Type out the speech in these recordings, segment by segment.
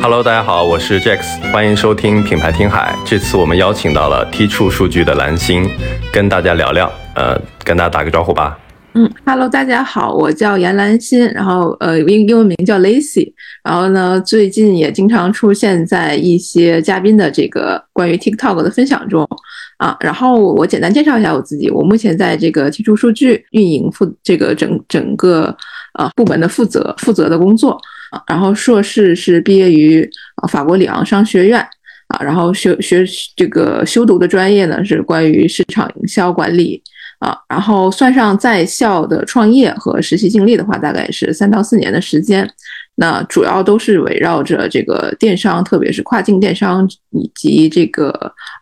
Hello，大家好，我是 Jax，欢迎收听品牌听海。这次我们邀请到了 T 触数据的蓝星，跟大家聊聊，呃，跟大家打个招呼吧。嗯，Hello，大家好，我叫严兰心，然后呃英英文名叫 Lacy，然后呢最近也经常出现在一些嘉宾的这个关于 TikTok 的分享中啊。然后我简单介绍一下我自己，我目前在这个 T 触数据运营负这个整整个啊部门的负责负责的工作。啊然后硕士是毕业于法国里昂商学院啊，然后学学这个修读的专业呢是关于市场营销管理啊，然后算上在校的创业和实习经历的话，大概是三到四年的时间。那主要都是围绕着这个电商，特别是跨境电商以及这个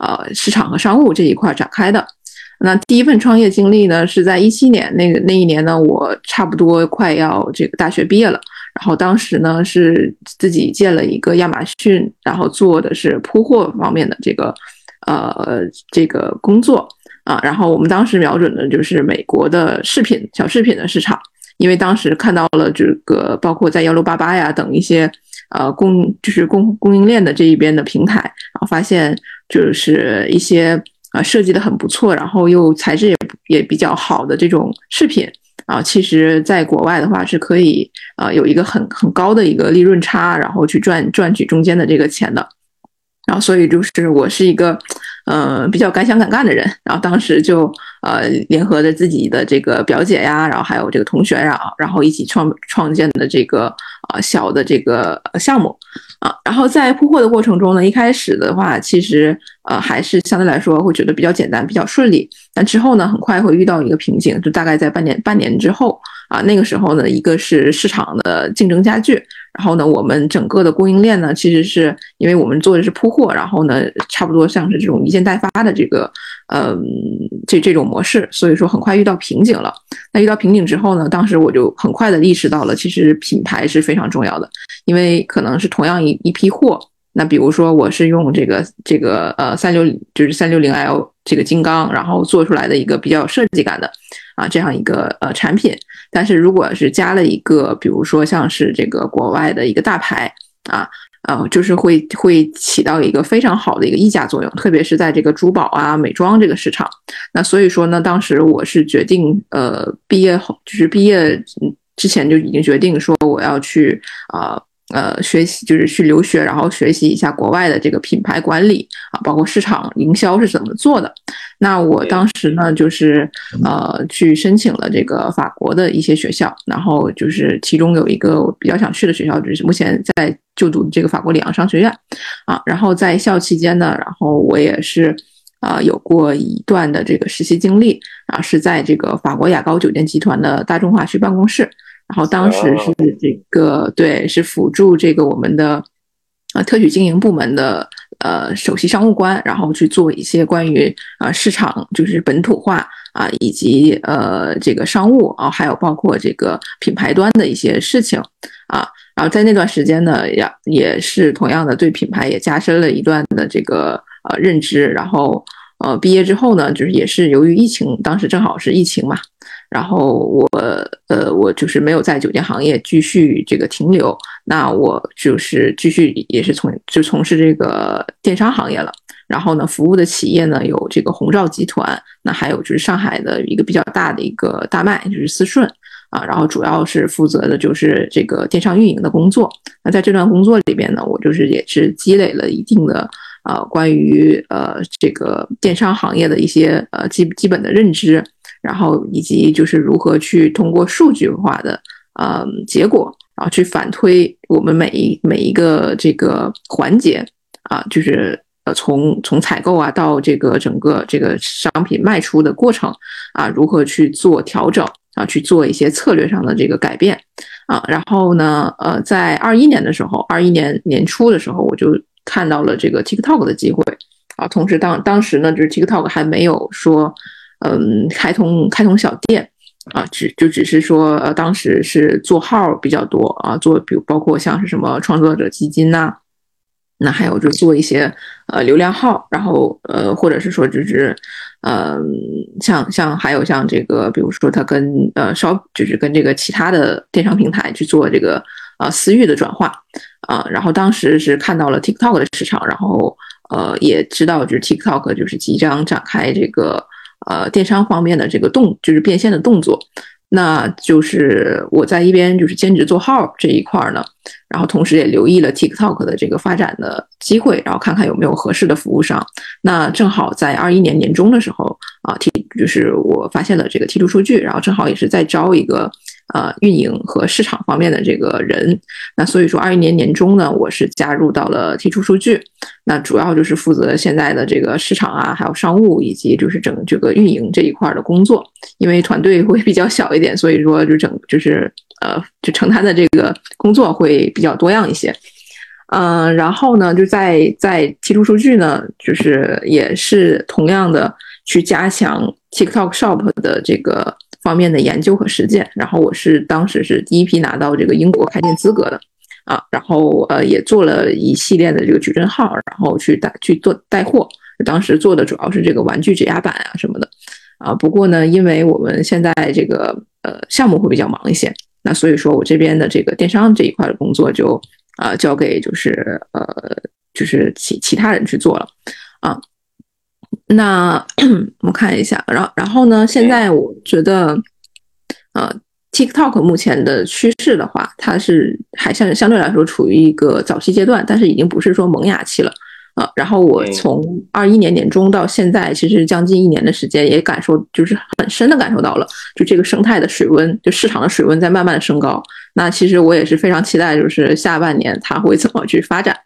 呃市场和商务这一块展开的。那第一份创业经历呢是在一七年那个那一年呢，我差不多快要这个大学毕业了。然后当时呢是自己建了一个亚马逊，然后做的是铺货方面的这个呃这个工作啊。然后我们当时瞄准的就是美国的饰品小饰品的市场，因为当时看到了这个包括在幺六八八呀等一些呃供就是供供应链的这一边的平台，然后发现就是一些啊设计的很不错，然后又材质也也比较好的这种饰品。啊，其实，在国外的话是可以，啊，有一个很很高的一个利润差，然后去赚赚取中间的这个钱的。然后，所以就是我是一个，呃，比较敢想敢干的人。然后当时就，呃，联合着自己的这个表姐呀，然后还有这个同学呀，然后一起创创建的这个，呃，小的这个项目。啊，然后在铺货的过程中呢，一开始的话，其实呃还是相对来说会觉得比较简单，比较顺利。但之后呢，很快会遇到一个瓶颈，就大概在半年半年之后啊，那个时候呢，一个是市场的竞争加剧。然后呢，我们整个的供应链呢，其实是因为我们做的是铺货，然后呢，差不多像是这种一件代发的这个，嗯，这这种模式，所以说很快遇到瓶颈了。那遇到瓶颈之后呢，当时我就很快的意识到了，其实品牌是非常重要的，因为可能是同样一一批货，那比如说我是用这个这个呃三六就是三六零 L 这个金刚，然后做出来的一个比较有设计感的啊这样一个呃产品。但是如果是加了一个，比如说像是这个国外的一个大牌啊，呃，就是会会起到一个非常好的一个溢价作用，特别是在这个珠宝啊、美妆这个市场。那所以说呢，当时我是决定，呃，毕业后就是毕业之前就已经决定说我要去啊。呃，学习就是去留学，然后学习一下国外的这个品牌管理啊，包括市场营销是怎么做的。那我当时呢，就是呃去申请了这个法国的一些学校，然后就是其中有一个我比较想去的学校，就是目前在就读这个法国里昂商学院啊。然后在校期间呢，然后我也是啊有过一段的这个实习经历啊，是在这个法国雅高酒店集团的大众化区办公室。然后当时是这个对，是辅助这个我们的呃特许经营部门的呃首席商务官，然后去做一些关于啊市场就是本土化啊以及呃这个商务啊，还有包括这个品牌端的一些事情啊。然后在那段时间呢，也也是同样的对品牌也加深了一段的这个呃认知。然后呃毕业之后呢，就是也是由于疫情，当时正好是疫情嘛。然后我呃，我就是没有在酒店行业继续这个停留，那我就是继续也是从就从事这个电商行业了。然后呢，服务的企业呢有这个红兆集团，那还有就是上海的一个比较大的一个大麦，就是思顺啊。然后主要是负责的就是这个电商运营的工作。那在这段工作里边呢，我就是也是积累了一定的呃关于呃这个电商行业的一些呃基基本的认知。然后以及就是如何去通过数据化的呃结果，然后去反推我们每一每一个这个环节啊，就是呃从从采购啊到这个整个这个商品卖出的过程啊，如何去做调整啊，去做一些策略上的这个改变啊。然后呢，呃，在二一年的时候，二一年年初的时候，我就看到了这个 TikTok 的机会啊。同时当当时呢，就是 TikTok 还没有说。嗯，开通开通小店啊，只就只是说，呃，当时是做号比较多啊，做比如包括像是什么创作者基金呐，那还有就做一些呃流量号，然后呃或者是说就是呃像像还有像这个，比如说他跟呃稍就是跟这个其他的电商平台去做这个呃私域的转化啊，然后当时是看到了 TikTok 的市场，然后呃也知道就是 TikTok 就是即将展开这个呃电商方面的这个动就是变现的动作。那就是我在一边就是兼职做号这一块呢，然后同时也留意了 TikTok 的这个发展的机会，然后看看有没有合适的服务商。那正好在二一年年中的时候啊，T 就是我发现了这个 T 图数据，然后正好也是在招一个。呃，运营和市场方面的这个人，那所以说二一年年中呢，我是加入到了提出数据，那主要就是负责现在的这个市场啊，还有商务以及就是整这个运营这一块的工作，因为团队会比较小一点，所以说就整就是呃，就承担的这个工作会比较多样一些。嗯，然后呢，就在在提出数据呢，就是也是同样的去加强 TikTok Shop 的这个。方面的研究和实践，然后我是当时是第一批拿到这个英国开店资格的啊，然后呃也做了一系列的这个矩阵号，然后去带去做带货，当时做的主要是这个玩具指压板啊什么的啊。不过呢，因为我们现在这个呃项目会比较忙一些，那所以说我这边的这个电商这一块的工作就啊交给就是呃就是其其他人去做了啊。那 我们看一下，然后然后呢？现在我觉得，呃，TikTok 目前的趋势的话，它是还相相对来说处于一个早期阶段，但是已经不是说萌芽期了啊。然后我从二一年年中到现在，其实将近一年的时间，也感受就是很深的感受到了，就这个生态的水温，就市场的水温在慢慢的升高。那其实我也是非常期待，就是下半年它会怎么去发展。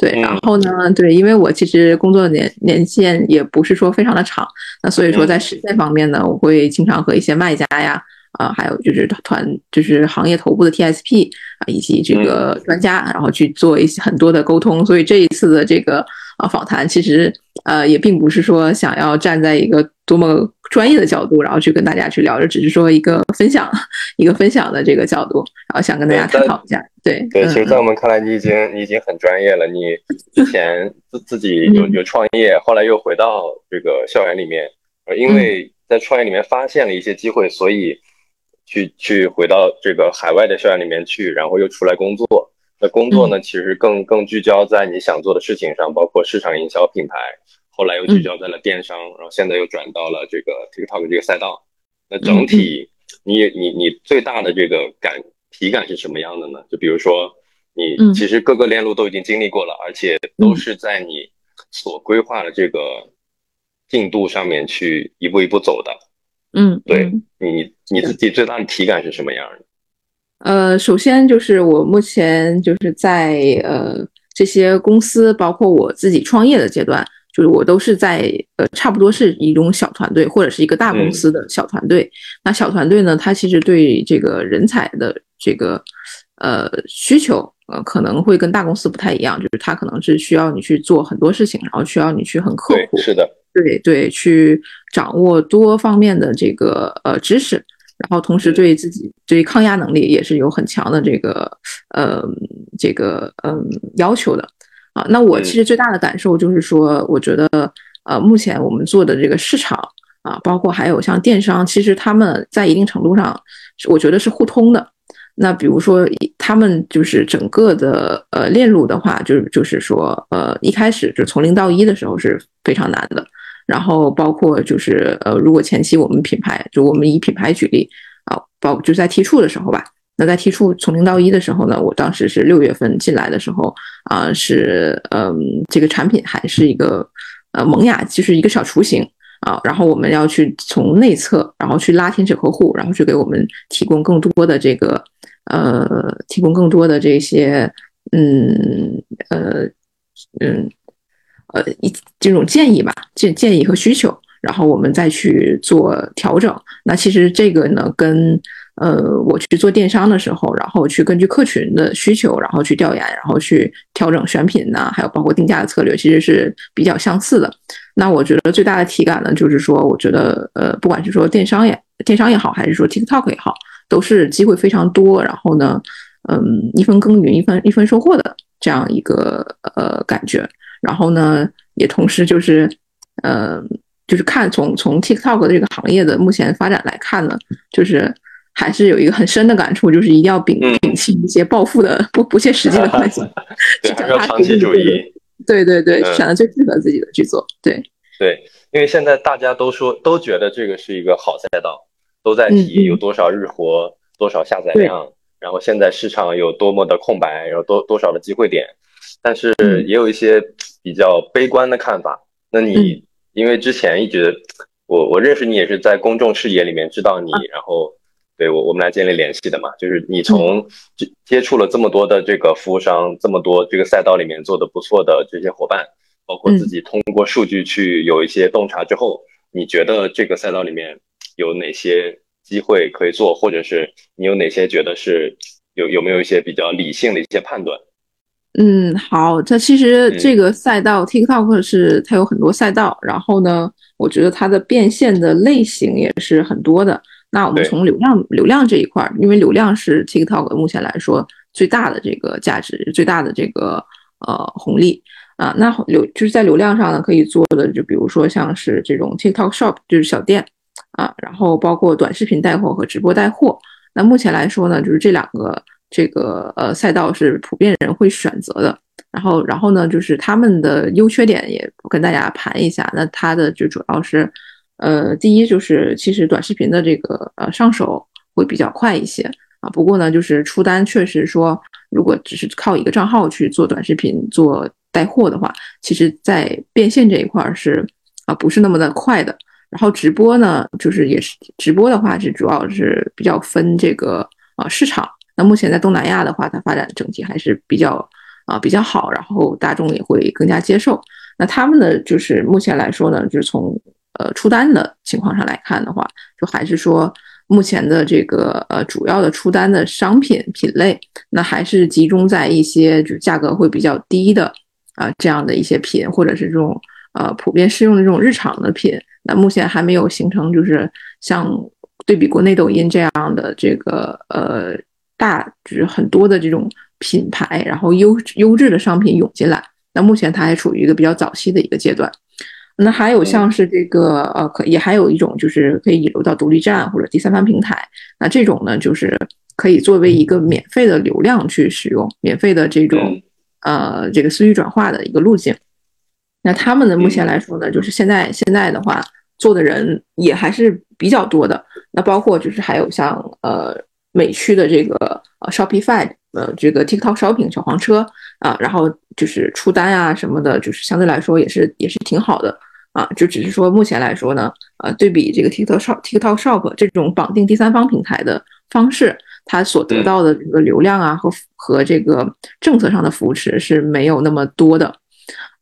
对，然后呢？对，因为我其实工作年年限也不是说非常的长，那所以说在实践方面呢，我会经常和一些卖家呀，啊，还有就是团，就是行业头部的 TSP 啊，以及这个专家，然后去做一些很多的沟通。所以这一次的这个啊访谈，其实呃也并不是说想要站在一个多么。专业的角度，然后去跟大家去聊，这，只是说一个分享，一个分享的这个角度，然后想跟大家探讨一下。对对，其实，在我们看来，你已经你已经很专业了。你之前自自己 有有创业，后来又回到这个校园里面，呃，因为在创业里面发现了一些机会，所以去去回到这个海外的校园里面去，然后又出来工作。那工作呢，其实更更聚焦在你想做的事情上，包括市场营销、品牌。后来又聚焦在了电商，然后现在又转到了这个 TikTok 这个赛道。那整体，你你你最大的这个感体感是什么样的呢？就比如说，你其实各个链路都已经经历过了，而且都是在你所规划的这个进度上面去一步一步走的。嗯，对你你自己最大的体感是什么样的？呃，首先就是我目前就是在呃这些公司，包括我自己创业的阶段。就是我都是在呃，差不多是一种小团队或者是一个大公司的小团队。那小团队呢，它其实对这个人才的这个呃需求呃可能会跟大公司不太一样，就是它可能是需要你去做很多事情，然后需要你去很刻苦，是的，对对，去掌握多方面的这个呃知识，然后同时对自己对抗压能力也是有很强的这个呃这个嗯要求的。啊，那我其实最大的感受就是说，我觉得，呃，目前我们做的这个市场啊，包括还有像电商，其实他们在一定程度上，我觉得是互通的。那比如说，他们就是整个的呃链路的话，就是就是说，呃，一开始就从零到一的时候是非常难的。然后包括就是呃，如果前期我们品牌，就我们以品牌举例啊，包就在提出的时候吧。那在提出从零到一的时候呢，我当时是六月份进来的时候啊，是嗯，这个产品还是一个呃萌芽，就是一个小雏形啊。然后我们要去从内测，然后去拉天使客户，然后去给我们提供更多的这个呃，提供更多的这些嗯呃嗯呃一这种建议吧，建建议和需求，然后我们再去做调整。那其实这个呢，跟呃，我去做电商的时候，然后去根据客群的需求，然后去调研，然后去调整选品呐，还有包括定价的策略，其实是比较相似的。那我觉得最大的体感呢，就是说，我觉得呃，不管是说电商也电商也好，还是说 TikTok 也好，都是机会非常多，然后呢，嗯，一分耕耘一分一分收获的这样一个呃感觉。然后呢，也同时就是呃，就是看从从 TikTok 的这个行业的目前发展来看呢，就是还是有一个很深的感触，就是一定要摒摒弃一些暴富的不不切实际的幻想，对，要长期主义。对对对，选择最适合自己的去做。对对，因为现在大家都说都觉得这个是一个好赛道，都在提有多少日活、多少下载量，然后现在市场有多么的空白，然后多多少的机会点，但是也有一些比较悲观的看法。那你因为之前一直我我认识你也是在公众视野里面知道你，然后。对我，我们来建立联系的嘛，就是你从接接触了这么多的这个服务商，这么多这个赛道里面做的不错的这些伙伴，包括自己通过数据去有一些洞察之后，你觉得这个赛道里面有哪些机会可以做，或者是你有哪些觉得是有有没有一些比较理性的一些判断？嗯，好，它其实这个赛道 TikTok 是它有很多赛道，然后呢，我觉得它的变现的类型也是很多的。那我们从流量流量这一块儿，因为流量是 TikTok 目前来说最大的这个价值、最大的这个呃红利啊。那流就是在流量上呢，可以做的就比如说像是这种 TikTok Shop，就是小店啊，然后包括短视频带货和直播带货。那目前来说呢，就是这两个这个呃赛道是普遍人会选择的。然后然后呢，就是他们的优缺点也跟大家盘一下。那它的就主要是。呃，第一就是其实短视频的这个呃上手会比较快一些啊，不过呢，就是出单确实说，如果只是靠一个账号去做短视频做带货的话，其实在变现这一块儿是啊不是那么的快的。然后直播呢，就是也是直播的话是主要是比较分这个啊市场。那目前在东南亚的话，它发展整体还是比较啊比较好，然后大众也会更加接受。那他们的就是目前来说呢，就是从呃，出单的情况上来看的话，就还是说目前的这个呃主要的出单的商品品类，那还是集中在一些就是价格会比较低的啊这样的一些品，或者是这种呃普遍适用的这种日常的品。那目前还没有形成就是像对比国内抖音这样的这个呃大就是很多的这种品牌，然后优优质的商品涌进来。那目前它还处于一个比较早期的一个阶段。那还有像是这个呃，可也还有一种就是可以引流到独立站或者第三方平台。那这种呢，就是可以作为一个免费的流量去使用，免费的这种呃这个私域转化的一个路径。那他们呢，目前来说呢，就是现在现在的话做的人也还是比较多的。那包括就是还有像呃美区的这个呃 Shopify 呃这个 TikTok Shopping 小黄车啊，然后就是出单啊什么的，就是相对来说也是也是挺好的。啊，就只是说目前来说呢，呃，对比这个 TikTok Shop、TikTok Shop 这种绑定第三方平台的方式，它所得到的这个流量啊和和这个政策上的扶持是没有那么多的，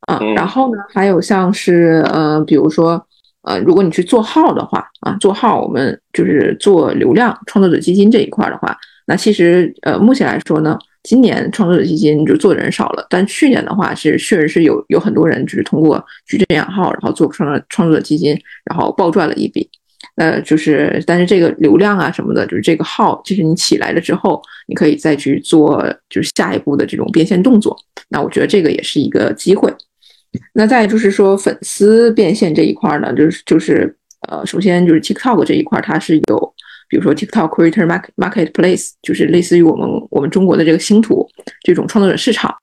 啊，然后呢，还有像是呃，比如说呃，如果你去做号的话，啊，做号我们就是做流量创作者基金这一块的话，那其实呃，目前来说呢。今年创作者基金就做的人少了，但去年的话是确实是有有很多人就是通过矩阵养号，然后做创创作者基金，然后暴赚了一笔。呃，就是但是这个流量啊什么的，就是这个号，就是你起来了之后，你可以再去做就是下一步的这种变现动作。那我觉得这个也是一个机会。那再就是说粉丝变现这一块呢，就是就是呃，首先就是 TikTok 这一块它是有。比如说 TikTok Creator Market Marketplace，就是类似于我们我们中国的这个星图这种创作者市场，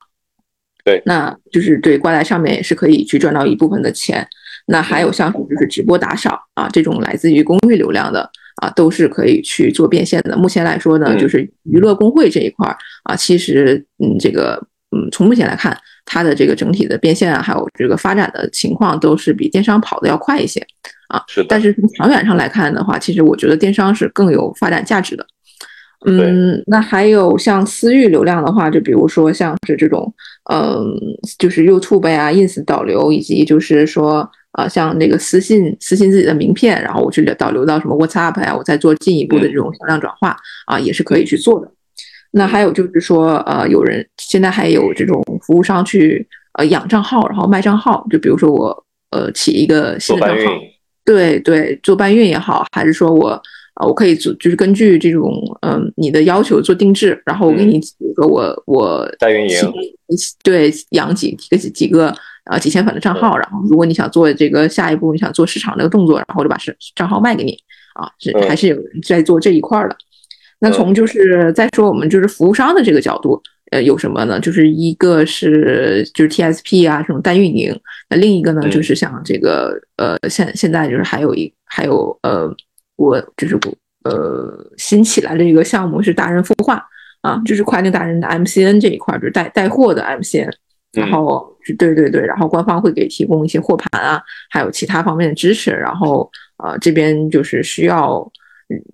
对，那就是对挂在上面也是可以去赚到一部分的钱。那还有像就是直播打赏啊这种来自于公域流量的啊，都是可以去做变现的。目前来说呢，就是娱乐工会这一块啊，其实嗯这个嗯从目前来看，它的这个整体的变现啊，还有这个发展的情况都是比电商跑的要快一些。啊，是，但是从长远上来看的话，其实我觉得电商是更有发展价值的。嗯，那还有像私域流量的话，就比如说像是这种，嗯，就是 YouTube 呀、Ins 导流，以及就是说，啊，像那个私信私信自己的名片，然后我去导流到什么 WhatsApp 呀，我再做进一步的这种销量转化啊，也是可以去做的。那还有就是说，呃，有人现在还有这种服务商去呃养账号，然后卖账号，就比如说我呃起一个新的账号。对对，做搬运也好，还是说我啊，我可以做，就是根据这种嗯你的要求做定制，然后我给你比如说我我代运营，对养几几个几几个啊几千粉的账号，然后如果你想做这个下一步你想做市场这个动作，然后我就把是账号卖给你啊，是还是有人在做这一块的。那从就是再说我们就是服务商的这个角度。呃，有什么呢？就是一个是就是 TSP 啊，这种代运营。那另一个呢，就是像这个呃，现现在就是还有一还有呃，我就是我呃新起来的一个项目是达人孵化啊，就是跨境达人的 MCN 这一块，就是带带货的 MCN。然后对对对，然后官方会给提供一些货盘啊，还有其他方面的支持。然后呃，这边就是需要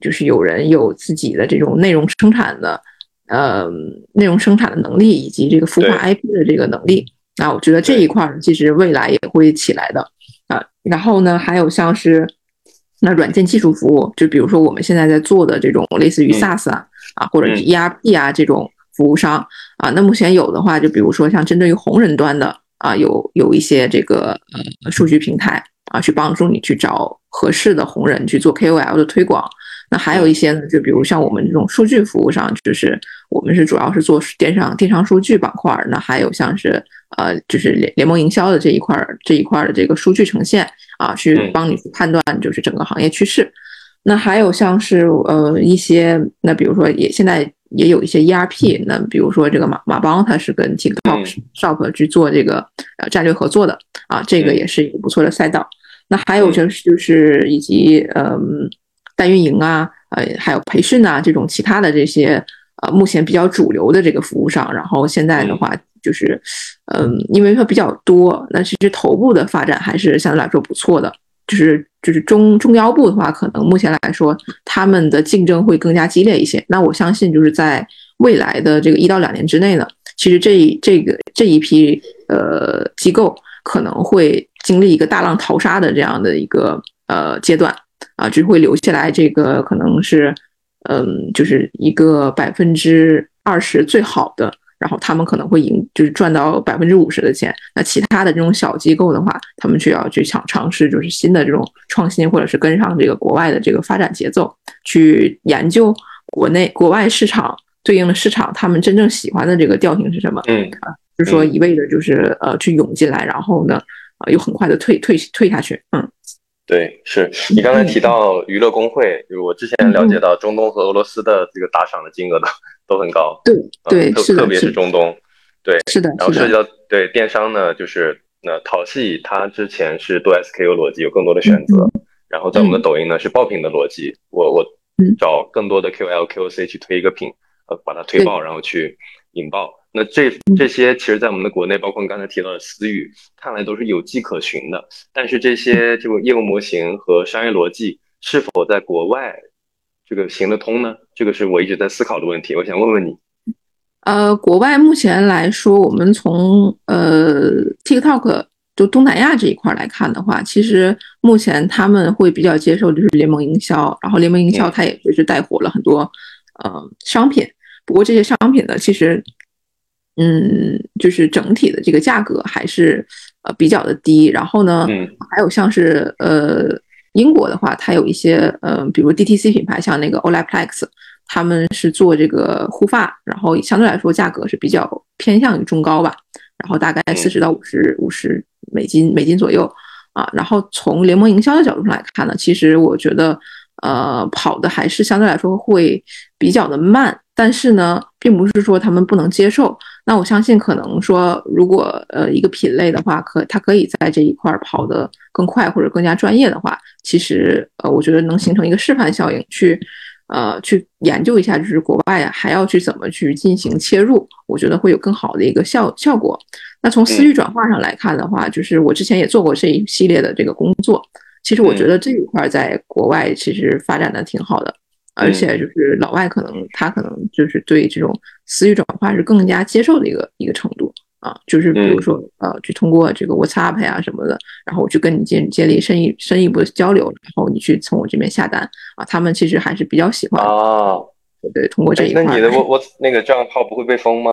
就是有人有自己的这种内容生产的。呃，内容生产的能力以及这个孵化 IP 的这个能力，那我觉得这一块其实未来也会起来的。啊。然后呢，还有像是那软件技术服务，就比如说我们现在在做的这种类似于 SaaS 啊啊，或者是 ERP 啊这种服务商。啊，那目前有的话，就比如说像针对于红人端的啊，有有一些这个呃数据平台啊，去帮助你去找合适的红人去做 KOL 的推广。那还有一些呢，就比如像我们这种数据服务上，就是我们是主要是做电商电商数据板块儿。那还有像是呃，就是联联盟营销的这一块儿这一块儿的这个数据呈现啊，去帮你去判断就是整个行业趋势。那还有像是呃一些，那比如说也现在也有一些 ERP，那比如说这个马马帮它是跟 TikTok Shop 去做这个呃战略合作的啊，这个也是一个不错的赛道。那还有就是就是以及嗯。代运营啊，呃，还有培训啊，这种其他的这些，呃，目前比较主流的这个服务上，然后现在的话，就是，嗯，因为它比较多，那其实头部的发展还是相对来说不错的，就是就是中中腰部的话，可能目前来说，他们的竞争会更加激烈一些。那我相信，就是在未来的这个一到两年之内呢，其实这这个这一批呃机构可能会经历一个大浪淘沙的这样的一个呃阶段。啊，只会留下来这个可能是，嗯，就是一个百分之二十最好的，然后他们可能会赢，就是赚到百分之五十的钱。那其他的这种小机构的话，他们就要去想尝试，就是新的这种创新，或者是跟上这个国外的这个发展节奏，去研究国内国外市场对应的市场，他们真正喜欢的这个调性是什么？嗯，啊，就是说一味的就是呃去涌进来，然后呢，啊又很快的退退退下去，嗯。对，是。你刚才提到娱乐工会，就是我之前了解到中东和俄罗斯的这个打赏的金额都都很高，对对，特特别是中东，对，是的，然后涉及到对电商呢，就是那淘系它之前是多 SKU 逻辑，有更多的选择，然后在我们的抖音呢是爆品的逻辑，我我找更多的 QL QC 去推一个品，呃，把它推爆，然后去引爆。那这这些，其实，在我们的国内，包括你刚才提到的私域，看来都是有迹可循的。但是，这些这种业务模型和商业逻辑，是否在国外这个行得通呢？这个是我一直在思考的问题。我想问问你。呃，国外目前来说，我们从呃 TikTok 就东南亚这一块来看的话，其实目前他们会比较接受就是联盟营销，然后联盟营销它也就是带火了很多呃商品。不过这些商品呢，其实。嗯，就是整体的这个价格还是呃比较的低。然后呢，还有像是呃英国的话，它有一些呃，比如 DTC 品牌，像那个 Olaplex，他们是做这个护发，然后相对来说价格是比较偏向于中高吧，然后大概四十到五十五十美金美金左右啊。然后从联盟营销的角度上来看呢，其实我觉得呃跑的还是相对来说会比较的慢。但是呢，并不是说他们不能接受。那我相信，可能说，如果呃一个品类的话，可它可以在这一块跑得更快或者更加专业的话，其实呃，我觉得能形成一个示范效应，去呃去研究一下，就是国外还要去怎么去进行切入，我觉得会有更好的一个效效果。那从私域转化上来看的话，就是我之前也做过这一系列的这个工作，其实我觉得这一块在国外其实发展的挺好的。而且就是老外可能他可能就是对这种私域转化是更加接受的一个一个程度啊，就是比如说呃，去通过这个 WhatsApp 呀什么的，然后我去跟你建建立深一深一步的交流，然后你去从我这边下单啊，他们其实还是比较喜欢啊，对，通过这一块。那你的我我那个账号不会被封吗？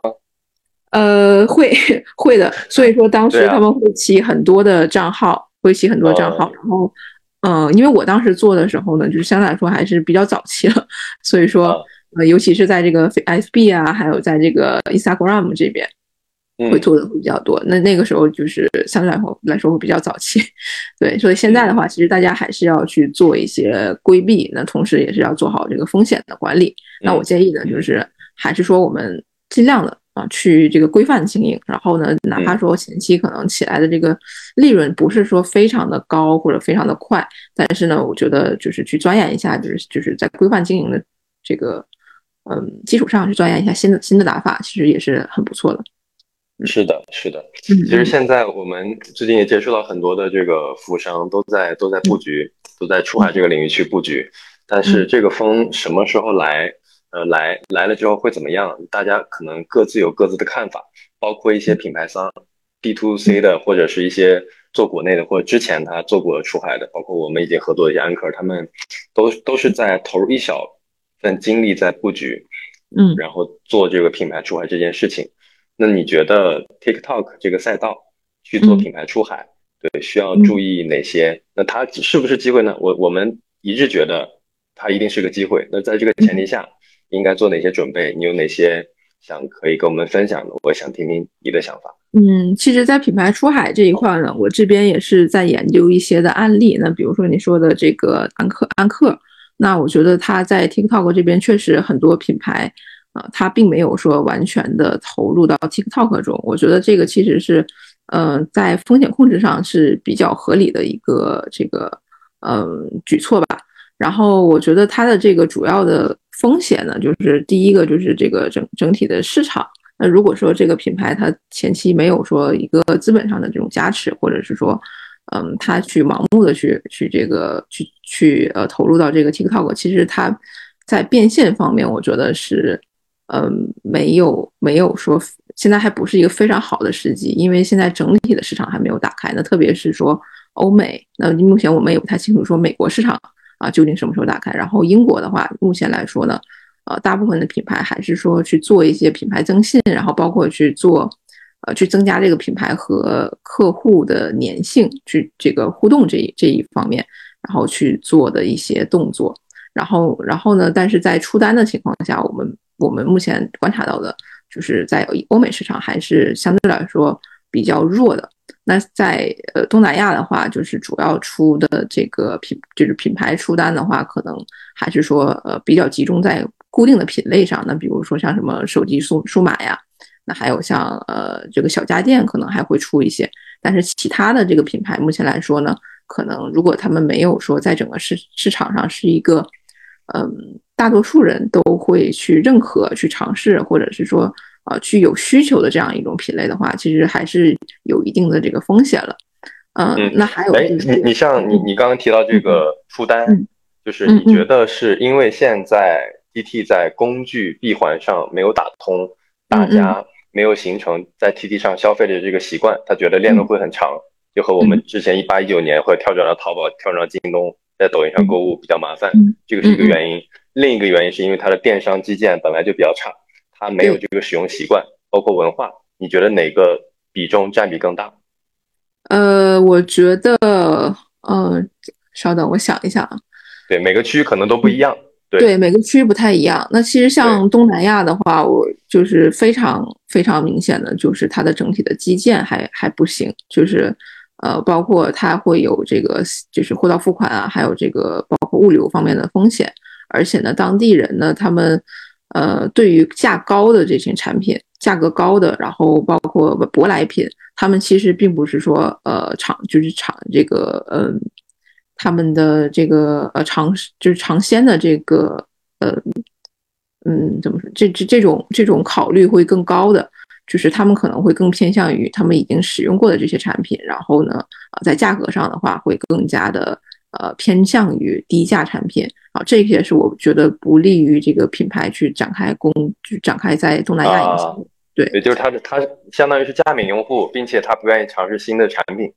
呃，会 会的，所以说当时他们会起很多的账号，会起很多账号，然后。嗯，因为我当时做的时候呢，就是相对来说还是比较早期了，所以说呃，尤其是在这个 FB 啊，还有在这个 Instagram 这边。会做的会比较多，那那个时候就是相对来说来说会比较早期，对，所以现在的话，其实大家还是要去做一些规避，那同时也是要做好这个风险的管理。那我建议呢，就是还是说我们尽量的啊，去这个规范经营，然后呢，哪怕说前期可能起来的这个利润不是说非常的高或者非常的快，但是呢，我觉得就是去钻研一下，就是就是在规范经营的这个嗯基础上去钻研一下新的新的打法，其实也是很不错的。是的，是的。其实现在我们最近也接触到很多的这个服务商，都在都在布局，都在出海这个领域去布局。但是这个风什么时候来？呃，来来了之后会怎么样？大家可能各自有各自的看法。包括一些品牌商，B to C 的，或者是一些做国内的，或者之前他做过出海的，包括我们已经合作的一些安客，他们都都是在投入一小份精力在布局，嗯，然后做这个品牌出海这件事情。那你觉得 TikTok 这个赛道去做品牌出海，对，需要注意哪些？那它是不是机会呢？我我们一致觉得它一定是个机会。那在这个前提下，应该做哪些准备？你有哪些想可以跟我们分享的？我想听听你的想法。嗯，其实，在品牌出海这一块呢，我这边也是在研究一些的案例。那比如说你说的这个安克安克，那我觉得他在 TikTok 这边确实很多品牌。啊，它并没有说完全的投入到 TikTok 中，我觉得这个其实是，呃，在风险控制上是比较合理的一个这个，嗯，举措吧。然后我觉得它的这个主要的风险呢，就是第一个就是这个整整体的市场。那如果说这个品牌它前期没有说一个资本上的这种加持，或者是说，嗯，它去盲目的去去这个去去呃投入到这个 TikTok，其实它在变现方面，我觉得是。嗯，没有没有说，现在还不是一个非常好的时机，因为现在整体的市场还没有打开。那特别是说欧美，那目前我们也不太清楚说美国市场啊究竟什么时候打开。然后英国的话，目前来说呢，呃，大部分的品牌还是说去做一些品牌增信，然后包括去做，呃，去增加这个品牌和客户的粘性，去这个互动这一这一方面，然后去做的一些动作。然后，然后呢，但是在出单的情况下，我们。我们目前观察到的，就是在欧美市场还是相对来说比较弱的。那在呃东南亚的话，就是主要出的这个品，就是品牌出单的话，可能还是说呃比较集中在固定的品类上。那比如说像什么手机数数码呀，那还有像呃这个小家电，可能还会出一些。但是其他的这个品牌，目前来说呢，可能如果他们没有说在整个市市场上是一个嗯。大多数人都会去认可、去尝试，或者是说，呃，去有需求的这样一种品类的话，其实还是有一定的这个风险了。嗯，那还有，哎，你你像你你刚刚提到这个出单，就是你觉得是因为现在 TT 在工具闭环上没有打通，大家没有形成在 TT 上消费的这个习惯，他觉得链路会很长，就和我们之前一八一九年会跳转到淘宝、跳转到京东，在抖音上购物比较麻烦，这个是一个原因。另一个原因是因为它的电商基建本来就比较差，它没有这个使用习惯，包括文化。你觉得哪个比重占比更大？呃，我觉得，呃，稍等，我想一想啊。对，每个区域可能都不一样。对，每个区不太一样。那其实像东南亚的话，我就是非常非常明显的，就是它的整体的基建还还不行，就是呃，包括它会有这个就是货到付款啊，还有这个包括物流方面的风险。而且呢，当地人呢，他们，呃，对于价高的这些产品，价格高的，然后包括舶来品，他们其实并不是说，呃，尝就是尝这个，嗯，他们的这个呃尝就是尝鲜的这个，呃，嗯，怎么说？这这这种这种考虑会更高的，就是他们可能会更偏向于他们已经使用过的这些产品，然后呢，啊，在价格上的话会更加的。呃，偏向于低价产品啊，这些是我觉得不利于这个品牌去展开攻，去展开在东南亚营销。对，也就是他他相当于是加冕用户，并且他不愿意尝试新的产品。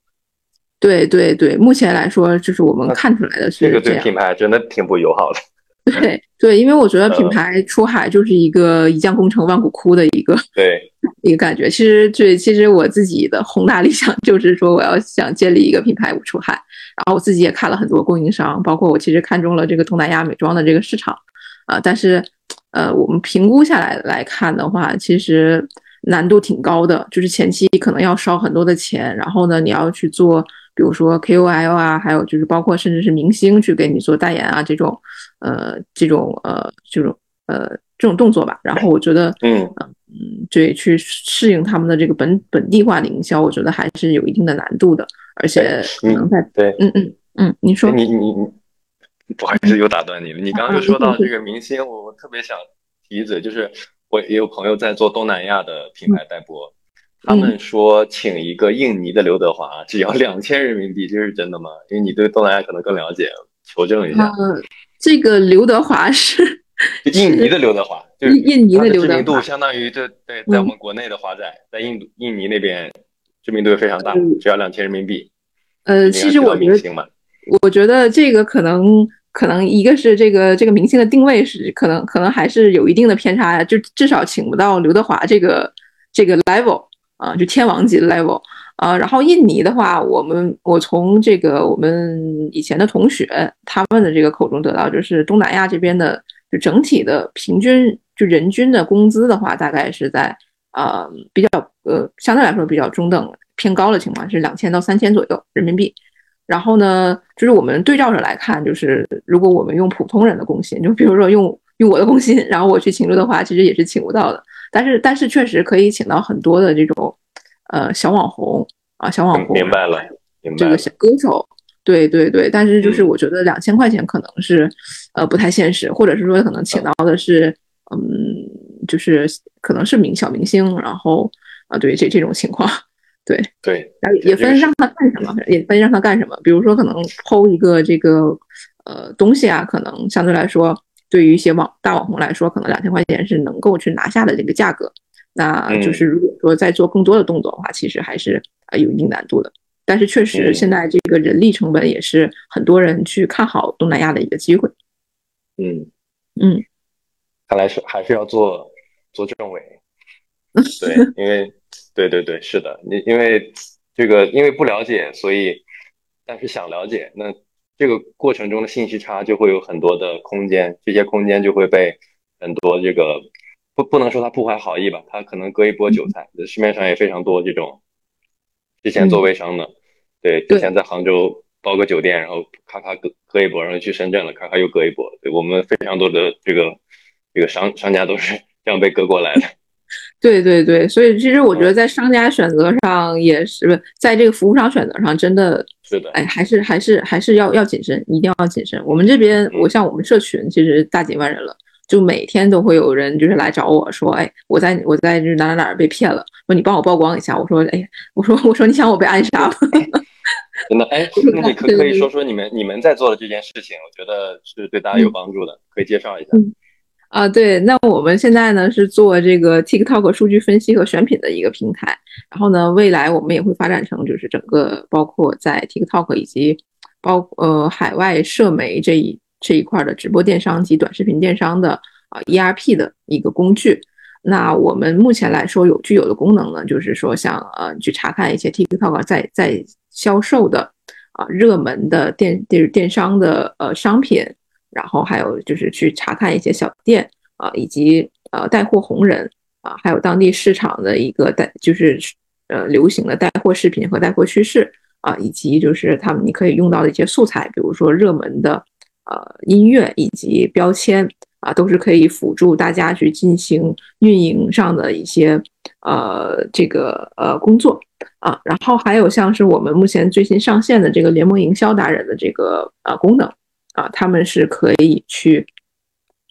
对对对，目前来说，就是我们看出来的是这个对品牌真的挺不友好的。对对，因为我觉得品牌出海就是一个一将功成万骨枯的一个对 一个感觉。其实，对，其实我自己的宏大理想就是说，我要想建立一个品牌出海。然后我自己也看了很多供应商，包括我其实看中了这个东南亚美妆的这个市场啊，但是呃，我们评估下来来看的话，其实难度挺高的，就是前期可能要烧很多的钱，然后呢，你要去做，比如说 KOL 啊，还有就是包括甚至是明星去给你做代言啊这种，呃，这种呃这种呃这种动作吧。然后我觉得，嗯嗯，对，去适应他们的这个本本地化的营销，我觉得还是有一定的难度的，而且可能在对，嗯嗯嗯，你说你你你，不好意思又打断你了。你刚刚就说到这个明星，我我特别想提一嘴，就是我也有朋友在做东南亚的品牌代播，他们说请一个印尼的刘德华只要两千人民币，这是真的吗？因为你对东南亚可能更了解，求证一下。呃，这个刘德华是 印尼的刘德华，就是印尼的刘德华，知名度相当于这对，在我们国内的华仔，在印度印尼那边知名度也非常大，只要两千人民币。呃，其实我觉得，我觉得这个可能可能一个是这个这个明星的定位是可能可能还是有一定的偏差呀，就至少请不到刘德华这个这个 level 啊，就天王级的 level 啊。然后印尼的话，我们我从这个我们以前的同学他们的这个口中得到，就是东南亚这边的就整体的平均就人均的工资的话，大概是在呃比较呃相对来说比较中等。偏高的情况是两千到三千左右人民币，然后呢，就是我们对照着来看，就是如果我们用普通人的工薪，就比如说用用我的工薪，然后我去请入的话，其实也是请不到的。但是但是确实可以请到很多的这种呃小网红啊，小网红，明白了，明白这个小歌手，对对对。但是就是我觉得两千块钱可能是呃不太现实，或者是说可能请到的是嗯，就是可能是明小明星，然后啊对这这种情况。对对，然后也分让他干什么，也分让他干什么。比如说，可能抛一个这个呃东西啊，可能相对来说，对于一些网大网红来说，可能两千块钱是能够去拿下的这个价格。那就是如果说再做更多的动作的话，其实还是啊有一定难度的。但是确实，现在这个人力成本也是很多人去看好东南亚的一个机会。嗯嗯，看来是还是要做做政委。对，因为。对对对，是的，你因为这个因为不了解，所以但是想了解，那这个过程中的信息差就会有很多的空间，这些空间就会被很多这个不不能说他不怀好意吧，他可能割一波韭菜。市面上也非常多这种之前做微商的，对，之前在杭州包个酒店，然后咔咔割割一波，然后去深圳了，咔咔又割一波。对我们非常多的这个这个商商家都是这样被割过来的。对对对，所以其实我觉得在商家选择上也是，不在这个服务商选择上，真的是的，哎，还是还是还是要要谨慎，一定要谨慎。我们这边，我像我们社群，其实大几万人了，就每天都会有人就是来找我说，哎，我在我在就是哪哪哪被骗了，说你帮我曝光一下。我说，哎，我说我说你想我被暗杀吗？真的，哎，那你可可以说说你们你们在做的这件事情，我觉得是对大家有帮助的，可以介绍一下。啊，对，那我们现在呢是做这个 TikTok 数据分析和选品的一个平台，然后呢，未来我们也会发展成就是整个包括在 TikTok 以及包呃海外社媒这一这一块的直播电商及短视频电商的啊 ERP 的一个工具。那我们目前来说有具有的功能呢，就是说像呃去查看一些 TikTok 在在销售的啊热门的电电电商的呃商品。然后还有就是去查看一些小店啊，以及呃带货红人啊，还有当地市场的一个带就是呃流行的带货视频和带货趋势啊，以及就是他们你可以用到的一些素材，比如说热门的呃音乐以及标签啊，都是可以辅助大家去进行运营上的一些呃这个呃工作啊。然后还有像是我们目前最新上线的这个联盟营销达人的这个呃功能。啊，他们是可以去，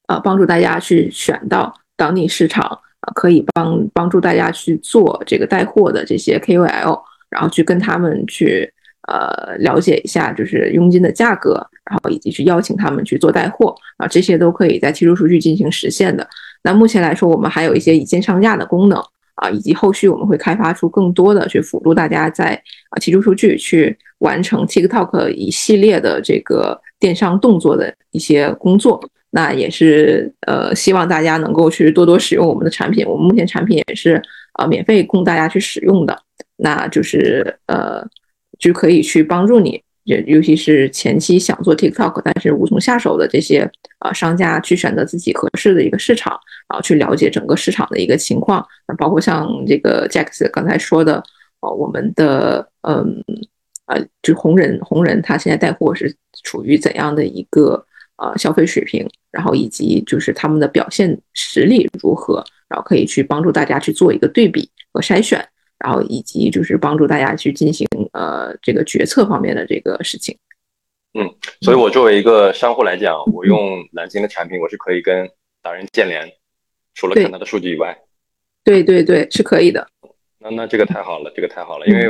啊，帮助大家去选到当地市场，啊，可以帮帮助大家去做这个带货的这些 KOL，然后去跟他们去，呃，了解一下就是佣金的价格，然后以及去邀请他们去做带货，啊，这些都可以在提出数据进行实现的。那目前来说，我们还有一些一键上架的功能，啊，以及后续我们会开发出更多的去辅助大家在啊提出数据去完成 TikTok 一系列的这个。电商动作的一些工作，那也是呃，希望大家能够去多多使用我们的产品。我们目前产品也是呃免费供大家去使用的，那就是呃就可以去帮助你尤尤其是前期想做 TikTok 但是无从下手的这些啊商家去选择自己合适的一个市场，然后去了解整个市场的一个情况。那包括像这个 Jack 刚才说的，呃，我们的嗯呃，就红人红人他现在带货是处于怎样的一个呃消费水平，然后以及就是他们的表现实力如何，然后可以去帮助大家去做一个对比和筛选。然后以及就是帮助大家去进行呃这个决策方面的这个事情。嗯，所以我作为一个商户来讲，我用蓝鲸的产品，我是可以跟达人建联，除了看他的数据以外。对对对，是可以的。那那这个太好了，这个太好了，因为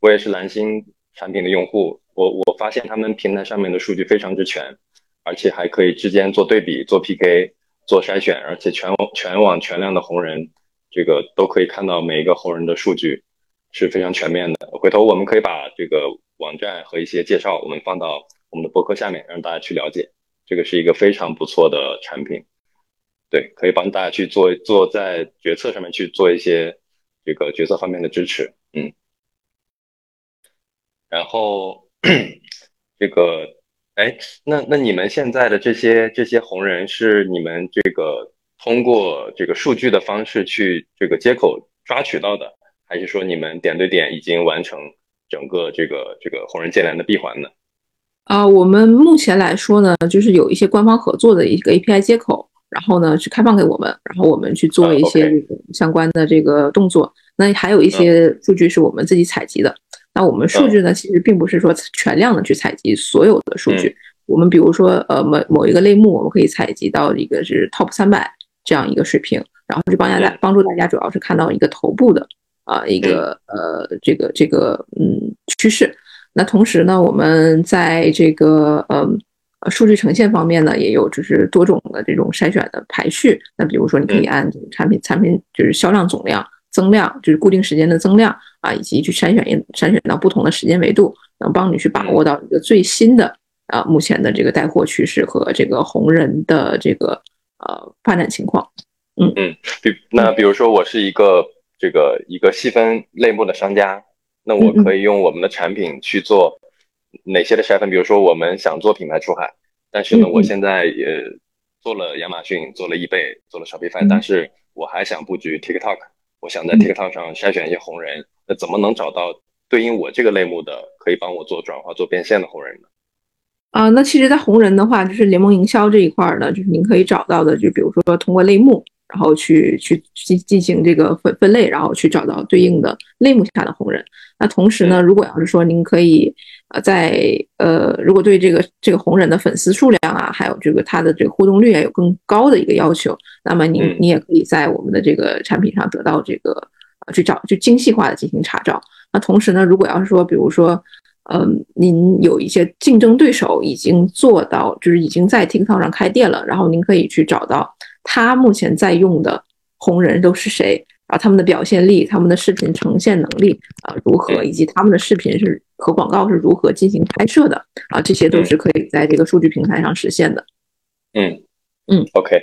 我也是蓝星产品的用户，我我发现他们平台上面的数据非常之全，而且还可以之间做对比、做 PK、做筛选，而且全网全网全量的红人。这个都可以看到每一个红人的数据是非常全面的。回头我们可以把这个网站和一些介绍，我们放到我们的博客下面，让大家去了解。这个是一个非常不错的产品，对，可以帮大家去做做在决策上面去做一些这个决策方面的支持。嗯，然后 这个，哎，那那你们现在的这些这些红人是你们这个？通过这个数据的方式去这个接口抓取到的，还是说你们点对点已经完成整个这个这个红人建联的闭环呢？啊，我们目前来说呢，就是有一些官方合作的一个 API 接口，然后呢去开放给我们，然后我们去做一些相关的这个动作。那还有一些数据是我们自己采集的。那我们数据呢，其实并不是说全量的去采集所有的数据。我们比如说，呃，某某一个类目，我们可以采集到一个是 Top 三百。这样一个水平，然后就帮大家帮助大家，主要是看到一个头部的啊一个呃这个这个嗯趋势。那同时呢，我们在这个嗯数据呈现方面呢，也有就是多种的这种筛选的排序。那比如说，你可以按产品产品就是销量总量增量，就是固定时间的增量啊，以及去筛选筛选到不同的时间维度，能帮你去把握到一个最新的啊目前的这个带货趋势和这个红人的这个。呃，发展情况，嗯。嗯，比那比如说我是一个这个一个细分类目的商家，那我可以用我们的产品去做哪些的筛分？比如说我们想做品牌出海，但是呢，我现在也做了亚马逊，做了易贝，做了 Shopify，但是我还想布局 TikTok，我想在 TikTok 上筛选一些红人，那怎么能找到对应我这个类目的可以帮我做转化、做变现的红人呢？啊，那其实，在红人的话，就是联盟营销这一块呢，就是您可以找到的，就比如说通过类目，然后去去进进行这个分分类，然后去找到对应的类目下的红人。那同时呢，如果要是说您可以呃在呃，如果对这个这个红人的粉丝数量啊，还有这个他的这个互动率啊有更高的一个要求，那么您你也可以在我们的这个产品上得到这个呃去找就精细化的进行查找。那同时呢，如果要是说比如说。嗯，您有一些竞争对手已经做到，就是已经在 TikTok 上开店了，然后您可以去找到他目前在用的红人都是谁，然后他们的表现力、他们的视频呈现能力啊如何，以及他们的视频是和广告是如何进行拍摄的啊，这些都是可以在这个数据平台上实现的。嗯嗯，OK，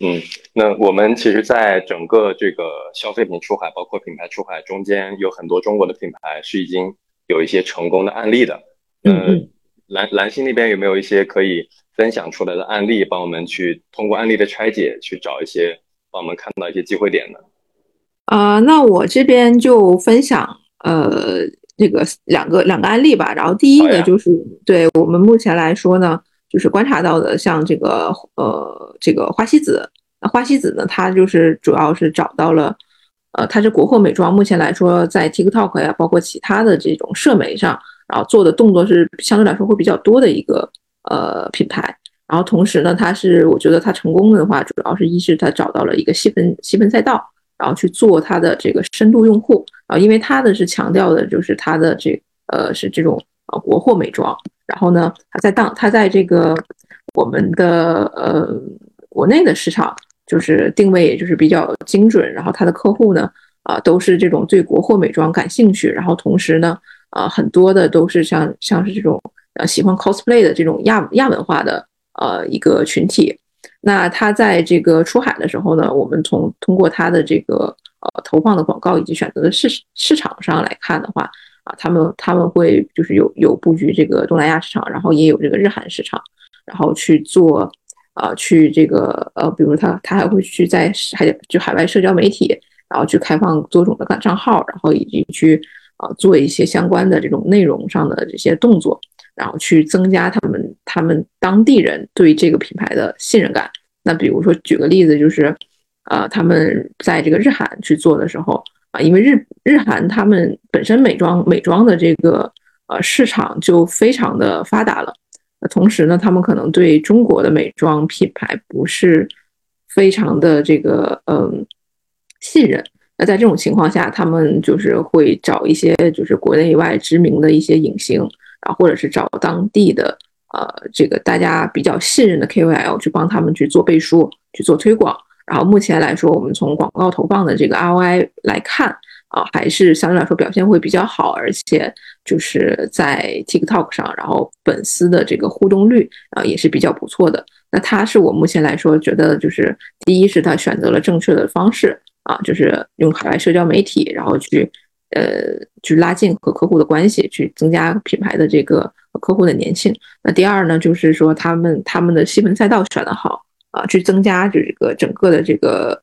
嗯，那我们其实，在整个这个消费品出海，包括品牌出海中间，有很多中国的品牌是已经。有一些成功的案例的，嗯，蓝蓝星那边有没有一些可以分享出来的案例，帮我们去通过案例的拆解去找一些，帮我们看到一些机会点呢？啊，那我这边就分享呃这个两个两个案例吧。然后第一个就是对我们目前来说呢，就是观察到的，像这个呃这个花西子，那花西子呢，它就是主要是找到了。呃，它是国货美妆，目前来说在 TikTok 呀，包括其他的这种社媒上，然后做的动作是相对来说会比较多的一个呃品牌。然后同时呢，它是我觉得它成功的话，主要是一是它找到了一个细分细分赛道，然后去做它的这个深度用户。啊，因为它的是强调的就是它的这呃是这种呃国货美妆。然后呢，它在当它在这个我们的呃国内的市场。就是定位，也就是比较精准，然后他的客户呢，啊，都是这种对国货美妆感兴趣，然后同时呢，啊，很多的都是像像是这种呃喜欢 cosplay 的这种亚亚文化的呃一个群体。那他在这个出海的时候呢，我们从通过他的这个呃投放的广告以及选择的市市场上来看的话，啊，他们他们会就是有有布局这个东南亚市场，然后也有这个日韩市场，然后去做啊，去这个呃，比如他他还会去在海就海外社交媒体，然后去开放多种的账号，然后以及去啊做一些相关的这种内容上的这些动作，然后去增加他们他们当地人对这个品牌的信任感。那比如说举个例子，就是呃，他们在这个日韩去做的时候。啊，因为日日韩他们本身美妆美妆的这个呃市场就非常的发达了，那同时呢，他们可能对中国的美妆品牌不是非常的这个嗯信任。那在这种情况下，他们就是会找一些就是国内外知名的一些影星，然后或者是找当地的呃这个大家比较信任的 KOL 去帮他们去做背书，去做推广。然后目前来说，我们从广告投放的这个 ROI 来看啊，还是相对来说表现会比较好，而且就是在 TikTok 上，然后粉丝的这个互动率啊也是比较不错的。那他是我目前来说觉得就是第一是他选择了正确的方式啊，就是用海外社交媒体，然后去呃去拉近和客户的关系，去增加品牌的这个客户的粘性。那第二呢，就是说他们他们的细分赛道选得好。啊，去增加这个整个的这个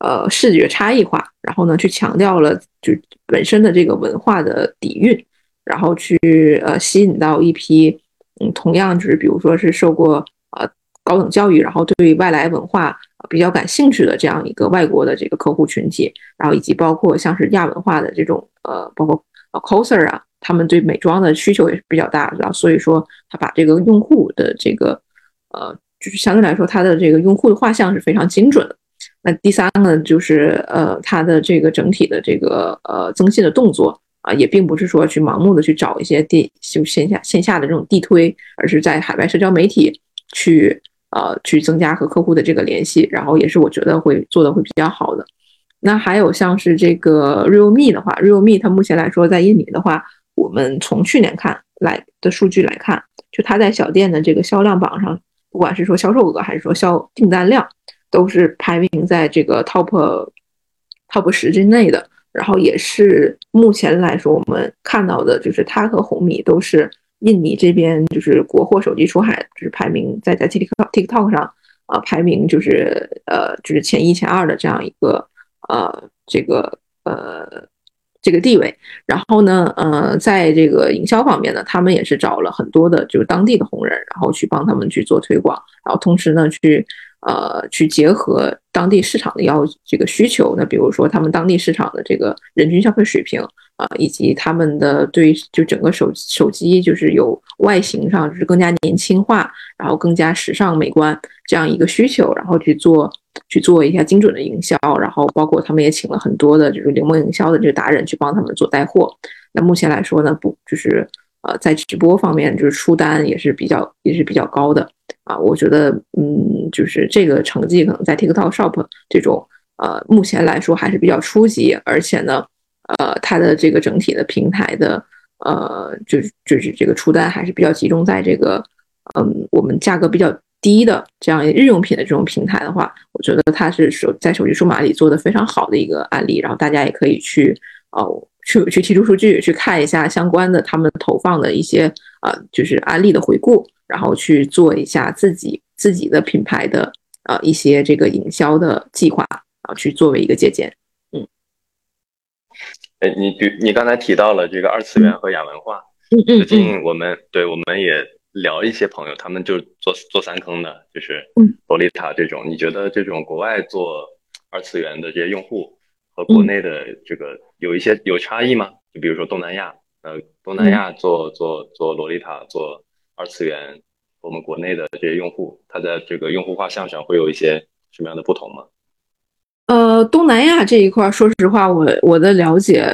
呃视觉差异化，然后呢，去强调了就本身的这个文化的底蕴，然后去呃吸引到一批嗯同样就是比如说是受过呃高等教育，然后对外来文化比较感兴趣的这样一个外国的这个客户群体，然后以及包括像是亚文化的这种呃包括呃 coser 啊，他们对美妆的需求也是比较大，然后所以说他把这个用户的这个呃。就是相对来说，它的这个用户的画像是非常精准的。那第三个就是呃，它的这个整体的这个呃增信的动作啊，也并不是说去盲目的去找一些地就线下线下的这种地推，而是在海外社交媒体去呃去增加和客户的这个联系，然后也是我觉得会做的会比较好的。那还有像是这个 Realme 的话，Realme 它目前来说在印尼的话，我们从去年看来的数据来看，就它在小店的这个销量榜上。不管是说销售额还是说销订单量，都是排名在这个 top top 十之内的。然后也是目前来说，我们看到的就是它和红米都是印尼这边就是国货手机出海就是排名在在 TikTok TikTok 上啊排名就是呃就是前一前二的这样一个呃这个呃。这个地位，然后呢，呃，在这个营销方面呢，他们也是找了很多的，就是当地的红人，然后去帮他们去做推广，然后同时呢，去呃去结合当地市场的要这个需求，那比如说他们当地市场的这个人均消费水平啊，以及他们的对就整个手手机就是有外形上就是更加年轻化，然后更加时尚美观这样一个需求，然后去做。去做一下精准的营销，然后包括他们也请了很多的这个零梦营销的这个达人去帮他们做带货。那目前来说呢，不就是呃在直播方面就是出单也是比较也是比较高的啊。我觉得嗯，就是这个成绩可能在 TikTok Shop 这种呃目前来说还是比较初级，而且呢呃它的这个整体的平台的呃就是就是这个出单还是比较集中在这个嗯我们价格比较。低的这样日用品的这种平台的话，我觉得它是手在手机数码里做的非常好的一个案例，然后大家也可以去哦去去提出数据去看一下相关的他们投放的一些啊就是案例的回顾，然后去做一下自己自己的品牌的啊一些这个营销的计划啊去作为一个借鉴。嗯，哎，你比你刚才提到了这个二次元和亚文化，嗯嗯，最近我们对我们也。聊一些朋友，他们就做做三坑的，就是洛丽塔这种。你觉得这种国外做二次元的这些用户和国内的这个有一些有差异吗？就比如说东南亚，呃，东南亚做做做洛丽塔做二次元，我们国内的这些用户，他在这个用户画像上会有一些什么样的不同吗？呃，东南亚这一块，说实话，我我的了解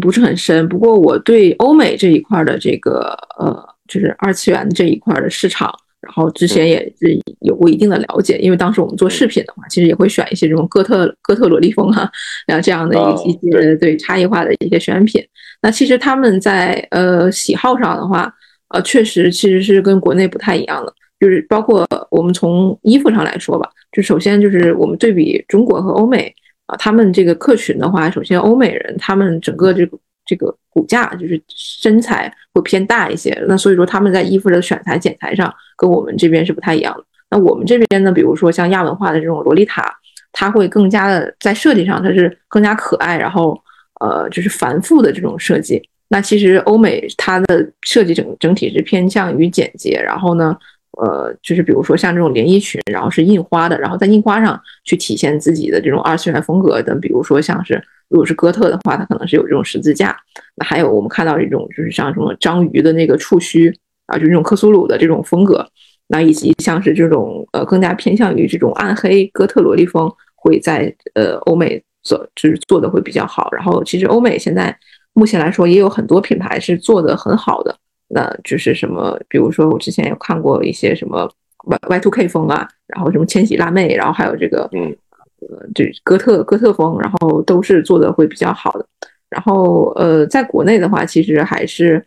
不是很深。不过我对欧美这一块的这个呃。就是二次元这一块的市场，然后之前也是有过一定的了解，因为当时我们做饰品的话，其实也会选一些这种哥特哥特萝莉风哈，然后这样的一一些对差异化的一些选品。那其实他们在呃喜好上的话，呃确实其实是跟国内不太一样的，就是包括我们从衣服上来说吧，就首先就是我们对比中国和欧美啊，他们这个客群的话，首先欧美人他们整个这个。这个骨架，就是身材会偏大一些。那所以说他们在衣服的选材剪裁上跟我们这边是不太一样的。那我们这边呢，比如说像亚文化的这种洛丽塔，它会更加的在设计上它是更加可爱，然后呃就是繁复的这种设计。那其实欧美它的设计整整体是偏向于简洁，然后呢。呃，就是比如说像这种连衣裙，然后是印花的，然后在印花上去体现自己的这种二次元风格的。比如说像是如果是哥特的话，它可能是有这种十字架。那还有我们看到这种就是像什么章鱼的那个触须啊，就这种克苏鲁的这种风格。那以及像是这种呃更加偏向于这种暗黑哥特萝莉风，会在呃欧美做就是做的会比较好。然后其实欧美现在目前来说也有很多品牌是做的很好的。那就是什么，比如说我之前有看过一些什么 Y Y Two K 风啊，然后什么千禧辣妹，然后还有这个，嗯，呃，这哥特哥特风，然后都是做的会比较好的。然后呃，在国内的话，其实还是，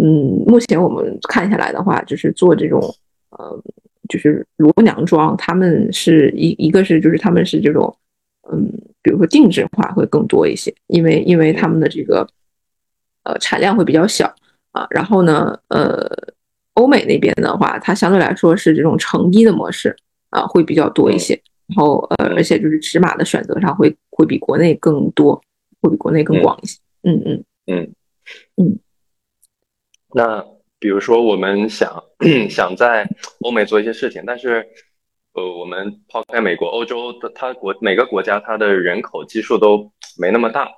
嗯，目前我们看下来的话，就是做这种，呃，就是罗娘装，他们是一一个是就是他们是这种，嗯，比如说定制化会更多一些，因为因为他们的这个，呃，产量会比较小。啊，然后呢，呃，欧美那边的话，它相对来说是这种成衣的模式啊，会比较多一些。然后呃，而且就是尺码的选择上会会比国内更多，会比国内更广一些。嗯嗯嗯嗯。那比如说，我们想 想在欧美做一些事情，但是呃，我们抛开美国、欧洲的，它国每个国家它的人口基数都没那么大。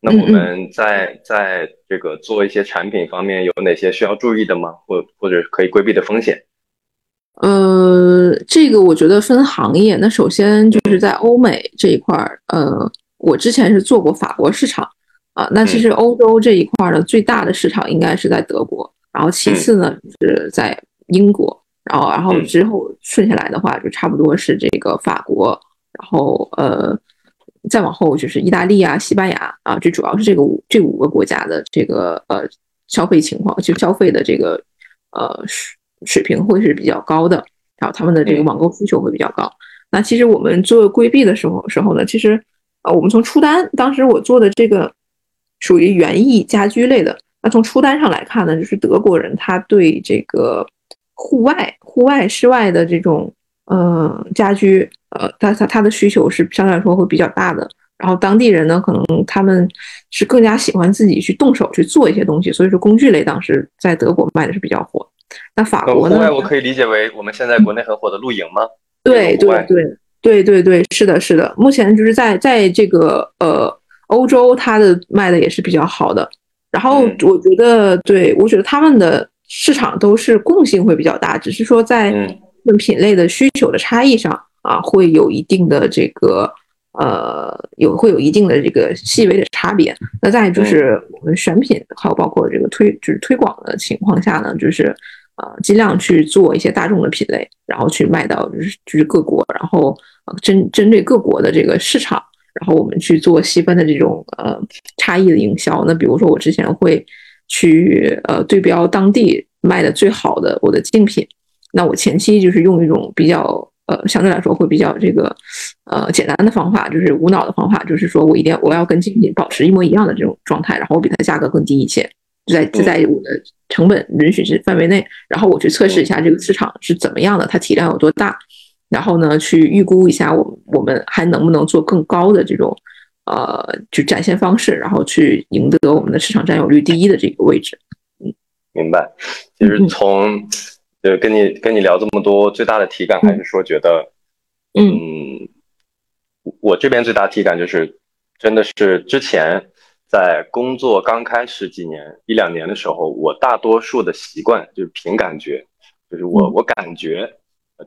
那我们在在这个做一些产品方面有哪些需要注意的吗？或或者可以规避的风险？呃，这个我觉得分行业。那首先就是在欧美这一块儿，呃，我之前是做过法国市场啊。那其实欧洲这一块儿的最大的市场应该是在德国，然后其次呢是在英国，然后然后之后顺下来的话就差不多是这个法国，然后呃。再往后就是意大利啊、西班牙啊，这主要是这个五这五个国家的这个呃消费情况，就消费的这个呃水水平会是比较高的，然后他们的这个网购需求会比较高。那其实我们做规避的时候时候呢，其实啊我们从出单，当时我做的这个属于园艺家居类的，那从出单上来看呢，就是德国人他对这个户外、户外、室外的这种呃家居。呃，他他他的需求是相对来说会比较大的，然后当地人呢，可能他们是更加喜欢自己去动手去做一些东西，所以说工具类当时在德国卖的是比较火。那法国呢？户外我可以理解为我们现在国内很火的露营吗？对对对对对对，是的，是的。目前就是在在这个呃欧洲，它的卖的也是比较好的。然后我觉得，对我觉得他们的市场都是共性会比较大，只是说在品类的需求的差异上。啊，会有一定的这个，呃，有会有一定的这个细微的差别。那再就是我们选品，还有包括这个推，就是推广的情况下呢，就是呃，尽量去做一些大众的品类，然后去卖到就是就是各国，然后针针对各国的这个市场，然后我们去做细分的这种呃差异的营销。那比如说我之前会去呃对标当地卖的最好的我的竞品，那我前期就是用一种比较。呃，相对来说会比较这个，呃，简单的方法就是无脑的方法，就是说我一定我要跟竞品保持一模一样的这种状态，然后我比它价格更低一些，就在就在我的成本允许之范围内，然后我去测试一下这个市场是怎么样的，它体量有多大，然后呢去预估一下我我们还能不能做更高的这种，呃，就展现方式，然后去赢得我们的市场占有率第一的这个位置。嗯，明白，就是从。就跟你跟你聊这么多，最大的体感还是说觉得，嗯，我这边最大体感就是，真的是之前在工作刚开始几年一两年的时候，我大多数的习惯就是凭感觉，就是我我感觉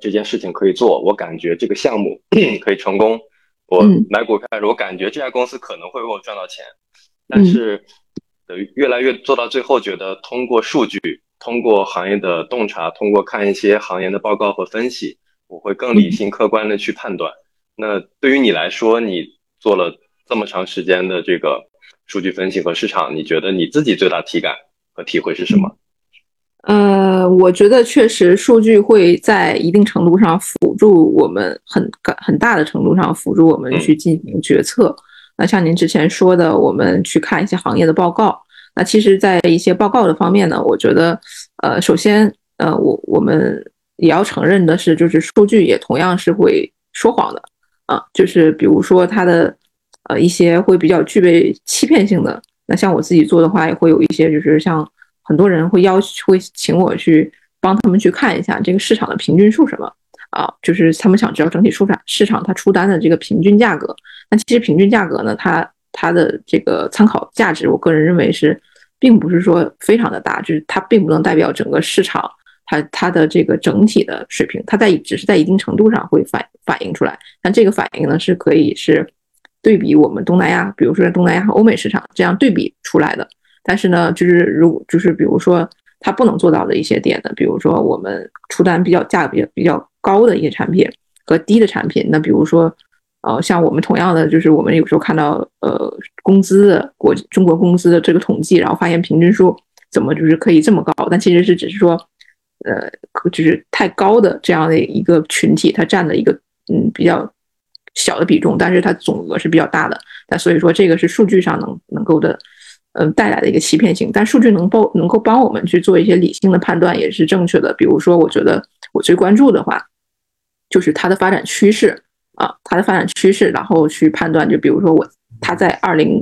这件事情可以做，我感觉这个项目 可以成功，我买股票，我感觉这家公司可能会为我赚到钱，但是呃越来越做到最后，觉得通过数据。通过行业的洞察，通过看一些行业的报告和分析，我会更理性客观的去判断。那对于你来说，你做了这么长时间的这个数据分析和市场，你觉得你自己最大体感和体会是什么？呃，我觉得确实数据会在一定程度上辅助我们，很很大的程度上辅助我们去进行决策。那像您之前说的，我们去看一些行业的报告，那其实，在一些报告的方面呢，我觉得，呃，首先，呃，我我们也要承认的是，就是数据也同样是会说谎的啊，就是比如说它的呃一些会比较具备欺骗性的。那像我自己做的话，也会有一些，就是像很多人会要会请我去帮他们去看一下这个市场的平均数什么啊，就是他们想知道整体出产市场它出单的这个平均价格。那其实平均价格呢，它它的这个参考价值，我个人认为是，并不是说非常的大，就是它并不能代表整个市场它它的这个整体的水平，它在只是在一定程度上会反反映出来。但这个反应呢，是可以是对比我们东南亚，比如说东南亚和欧美市场这样对比出来的。但是呢，就是如就是比如说它不能做到的一些点呢，比如说我们出单比较价格比较比较高的一些产品和低的产品，那比如说。呃，像我们同样的，就是我们有时候看到，呃，工资的国中国工资的这个统计，然后发现平均数怎么就是可以这么高？但其实是只是说，呃，就是太高的这样的一个群体，它占了一个嗯比较小的比重，但是它总额是比较大的。那所以说，这个是数据上能能够的，嗯，带来的一个欺骗性。但数据能帮能够帮我们去做一些理性的判断，也是正确的。比如说，我觉得我最关注的话，就是它的发展趋势。啊，它的发展趋势，然后去判断，就比如说我，它在二零，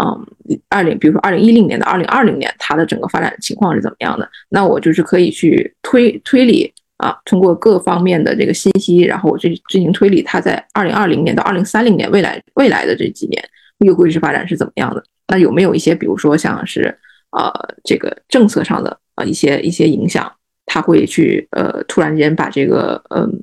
嗯，二零，比如说二零一零年的二零二零年，它的整个发展情况是怎么样的？那我就是可以去推推理啊，通过各方面的这个信息，然后我去进行推理，它在二零二零年到二零三零年未来未来的这几年，这个规制发展是怎么样的？那有没有一些，比如说像是呃这个政策上的啊一些一些影响，它会去呃突然间把这个嗯。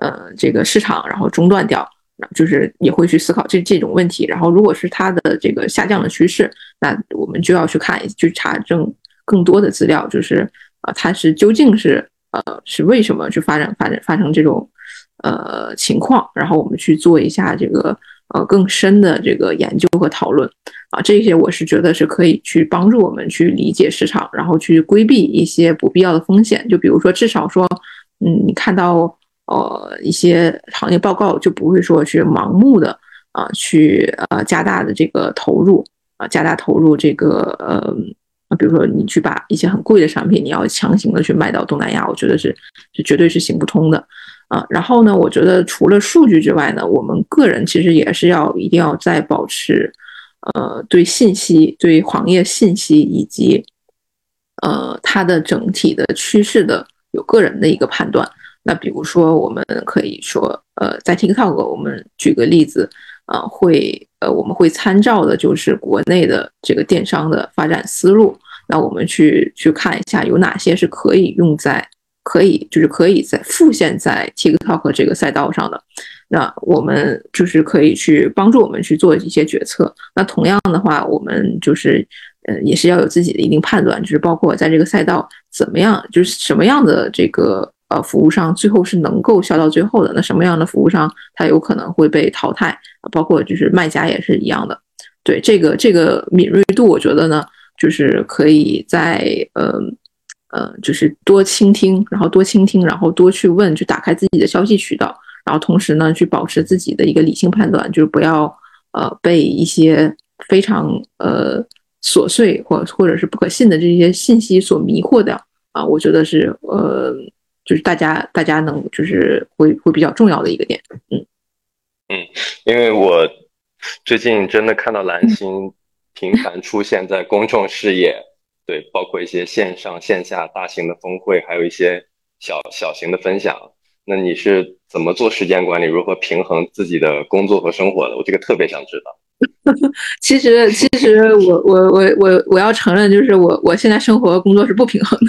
呃，这个市场然后中断掉，就是也会去思考这这种问题。然后，如果是它的这个下降的趋势，那我们就要去看，去查证更多的资料，就是啊，它是究竟是呃是为什么去发展发展发生这种呃情况？然后我们去做一下这个呃更深的这个研究和讨论啊，这些我是觉得是可以去帮助我们去理解市场，然后去规避一些不必要的风险。就比如说，至少说，嗯，你看到。呃，一些行业报告就不会说去盲目的啊，去呃加大的这个投入啊，加大投入这个呃，比如说你去把一些很贵的产品，你要强行的去卖到东南亚，我觉得是是绝对是行不通的啊。然后呢，我觉得除了数据之外呢，我们个人其实也是要一定要在保持呃对信息、对行业信息以及呃它的整体的趋势的有个人的一个判断。那比如说，我们可以说，呃，在 TikTok，我们举个例子，啊，会，呃，我们会参照的就是国内的这个电商的发展思路。那我们去去看一下，有哪些是可以用在，可以就是可以在复现在 TikTok 这个赛道上的。那我们就是可以去帮助我们去做一些决策。那同样的话，我们就是，呃，也是要有自己的一定判断，就是包括在这个赛道怎么样，就是什么样的这个。呃，服务商最后是能够笑到最后的。那什么样的服务商，他有可能会被淘汰？包括就是卖家也是一样的。对这个这个敏锐度，我觉得呢，就是可以在呃呃，就是多倾听，然后多倾听，然后多去问，去打开自己的消息渠道，然后同时呢，去保持自己的一个理性判断，就是不要呃被一些非常呃琐碎或或者是不可信的这些信息所迷惑掉啊。我觉得是呃。就是大家，大家能就是会会比较重要的一个点，嗯嗯，因为我最近真的看到蓝星频繁出现在公众视野，对，包括一些线上线下大型的峰会，还有一些小小型的分享。那你是怎么做时间管理，如何平衡自己的工作和生活的？我这个特别想知道。其实，其实我我我我我要承认，就是我我现在生活和工作是不平衡的。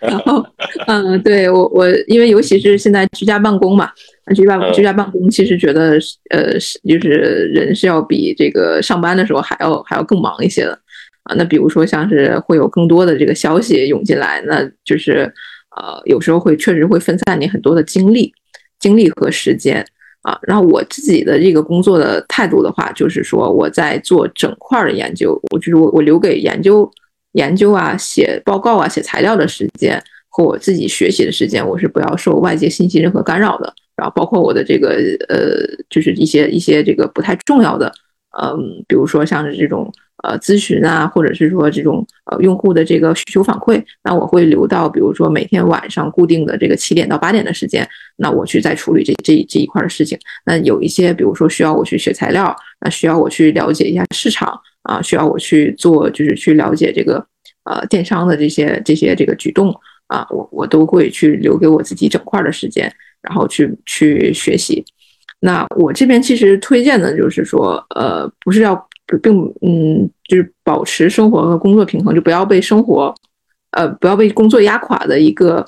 然后，嗯，对我我因为尤其是现在居家办公嘛，居家居家办公，其实觉得呃是就是人是要比这个上班的时候还要还要更忙一些的啊。那比如说像是会有更多的这个消息涌进来，那就是呃有时候会确实会分散你很多的精力精力和时间。啊，然后我自己的这个工作的态度的话，就是说我在做整块的研究，我就是我我留给研究研究啊、写报告啊、写材料的时间和我自己学习的时间，我是不要受外界信息任何干扰的。然后包括我的这个呃，就是一些一些这个不太重要的嗯，比如说像是这种呃咨询啊，或者是说这种呃用户的这个需求反馈，那我会留到比如说每天晚上固定的这个七点到八点的时间，那我去再处理这这这一块的事情。那有一些比如说需要我去学材料，那需要我去了解一下市场啊，需要我去做就是去了解这个呃电商的这些这些这个举动啊，我我都会去留给我自己整块的时间，然后去去学习。那我这边其实推荐的就是说，呃，不是要并嗯，就是保持生活和工作平衡，就不要被生活，呃，不要被工作压垮的一个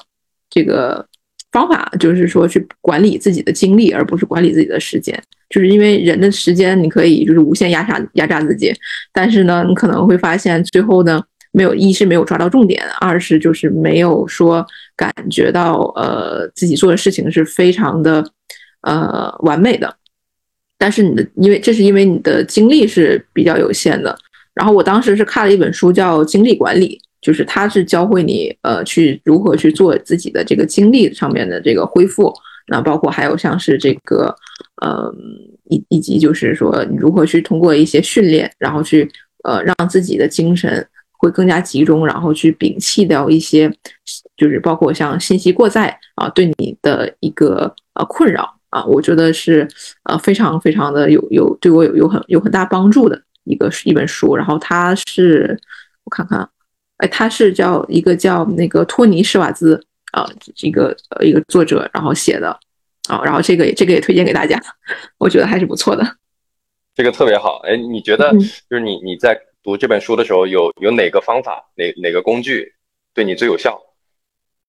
这个方法，就是说去管理自己的精力，而不是管理自己的时间。就是因为人的时间你可以就是无限压榨压榨自己，但是呢，你可能会发现最后呢，没有一是没有抓到重点，二是就是没有说感觉到呃自己做的事情是非常的。呃，完美的，但是你的，因为这是因为你的精力是比较有限的。然后我当时是看了一本书，叫《精力管理》，就是它是教会你呃去如何去做自己的这个精力上面的这个恢复。那包括还有像是这个呃以以及就是说你如何去通过一些训练，然后去呃让自己的精神会更加集中，然后去摒弃掉一些就是包括像信息过载啊对你的一个呃困扰。啊，我觉得是呃非常非常的有有对我有有很有很大帮助的一个一本书，然后它是我看看，哎，它是叫一个叫那个托尼施瓦兹啊，一个呃一个作者然后写的啊，然后这个这个也推荐给大家，我觉得还是不错的。这个特别好，哎，你觉得就是你你在读这本书的时候有有哪个方法哪哪个工具对你最有效？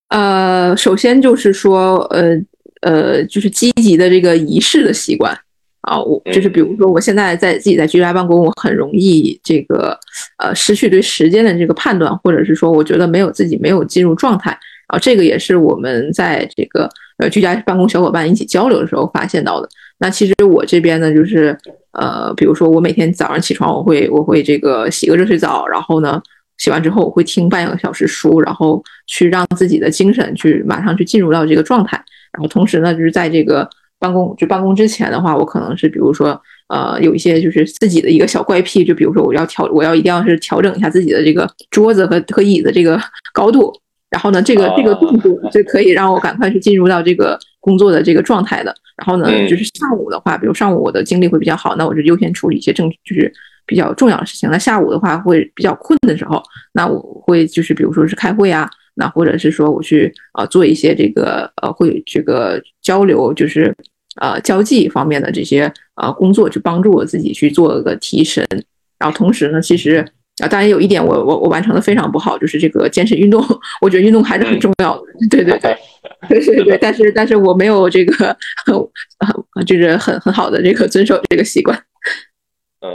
呃，首先就是说呃。呃，就是积极的这个仪式的习惯啊，我就是比如说，我现在在自己在居家办公，我很容易这个呃失去对时间的这个判断，或者是说，我觉得没有自己没有进入状态啊，这个也是我们在这个呃居家办公小伙伴一起交流的时候发现到的。那其实我这边呢，就是呃，比如说我每天早上起床，我会我会这个洗个热水澡，然后呢洗完之后我会听半个小时书，然后去让自己的精神去马上去进入到这个状态。然后同时呢，就是在这个办公就办公之前的话，我可能是比如说呃有一些就是自己的一个小怪癖，就比如说我要调我要一定要是调整一下自己的这个桌子和和椅子这个 高度，然后呢这个这个动作就可以让我赶快去进入到这个工作的这个状态的。然后呢就是上午的话，比如上午我的精力会比较好，那我就优先处理一些正就是比较重要的事情。那下午的话会比较困的时候，那我会就是比如说是开会啊。那或者是说我去啊做一些这个呃会这个交流，就是呃交际方面的这些呃工作，去帮助我自己去做个提神。然后同时呢，其实啊当然有一点我我我完成的非常不好，就是这个健身运动，我觉得运动还是很重要的。对对对 对对对，但是但是我没有这个很 就是很很好的这个遵守这个习惯。嗯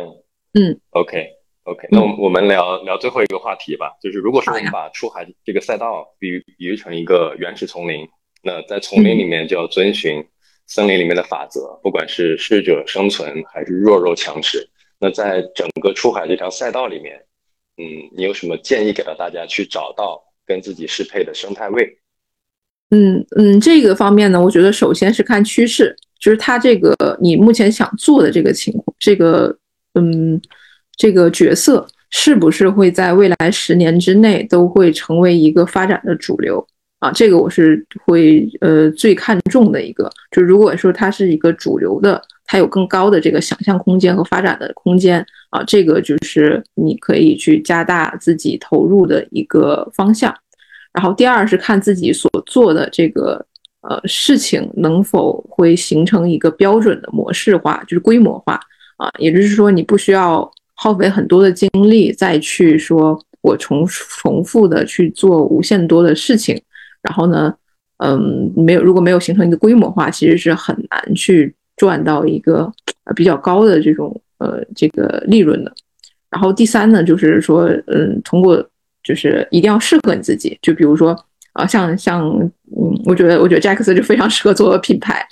嗯，OK。OK，那我我们聊聊最后一个话题吧，就是如果说我们把出海这个赛道比喻比喻成一个原始丛林，那在丛林里面就要遵循森林里面的法则，不管是适者生存还是弱肉强食。那在整个出海这条赛道里面，嗯，你有什么建议给到大家去找到跟自己适配的生态位？嗯嗯，这个方面呢，我觉得首先是看趋势，就是它这个你目前想做的这个情况，这个嗯。这个角色是不是会在未来十年之内都会成为一个发展的主流啊？这个我是会呃最看重的一个。就如果说它是一个主流的，它有更高的这个想象空间和发展的空间啊，这个就是你可以去加大自己投入的一个方向。然后第二是看自己所做的这个呃事情能否会形成一个标准的模式化，就是规模化啊，也就是说你不需要。耗费很多的精力再去说，我重重复的去做无限多的事情，然后呢，嗯，没有如果没有形成一个规模化，其实是很难去赚到一个比较高的这种呃这个利润的。然后第三呢，就是说，嗯，通过就是一定要适合你自己，就比如说。啊，像像，嗯，我觉得，我觉得 Jacks 就非常适合做品牌，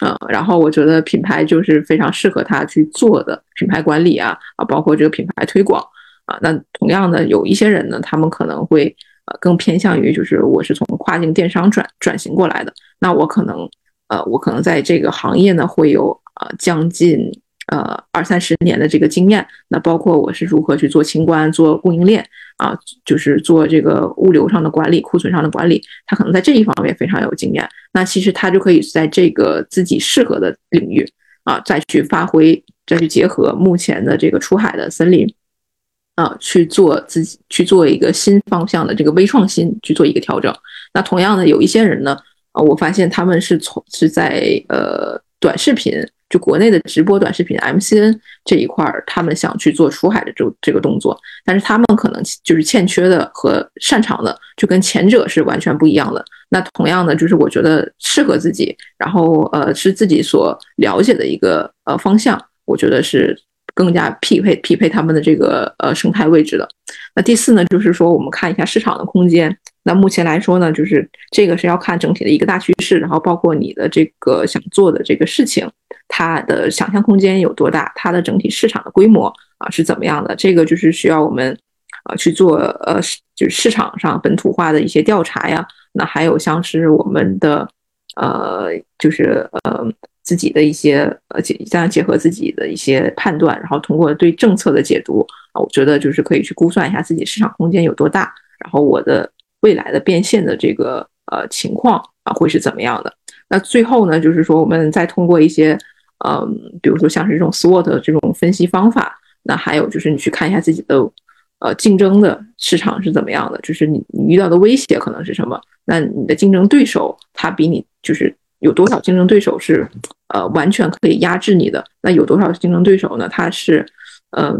啊，然后我觉得品牌就是非常适合他去做的品牌管理啊，啊，包括这个品牌推广啊。那同样的，有一些人呢，他们可能会呃更偏向于就是我是从跨境电商转转型过来的，那我可能呃我可能在这个行业呢会有呃将近呃二三十年的这个经验。那包括我是如何去做清关、做供应链啊，就是做这个物流上的管理、库存上的管理，他可能在这一方面非常有经验。那其实他就可以在这个自己适合的领域啊，再去发挥，再去结合目前的这个出海的森林。啊，去做自己去做一个新方向的这个微创新，去做一个调整。那同样的，有一些人呢，啊，我发现他们是从是在呃短视频，就国内的直播短视频 MCN 这一块儿，他们想去做出海的这这个动作，但是他们可能就是欠缺的和擅长的，就跟前者是完全不一样的。那同样的，就是我觉得适合自己，然后呃是自己所了解的一个呃方向，我觉得是。更加匹配匹配他们的这个呃生态位置的。那第四呢，就是说我们看一下市场的空间。那目前来说呢，就是这个是要看整体的一个大趋势，然后包括你的这个想做的这个事情，它的想象空间有多大，它的整体市场的规模啊是怎么样的？这个就是需要我们啊去做呃就是市场上本土化的一些调查呀。那还有像是我们的呃就是呃。自己的一些呃结，这样结合自己的一些判断，然后通过对政策的解读啊，我觉得就是可以去估算一下自己市场空间有多大，然后我的未来的变现的这个呃情况啊会是怎么样的。那最后呢，就是说我们再通过一些嗯，比如说像是这种 SWOT 这种分析方法，那还有就是你去看一下自己的呃竞争的市场是怎么样的，就是你你遇到的威胁可能是什么，那你的竞争对手他比你就是有多少竞争对手是。呃，完全可以压制你的。那有多少竞争对手呢？他是，嗯，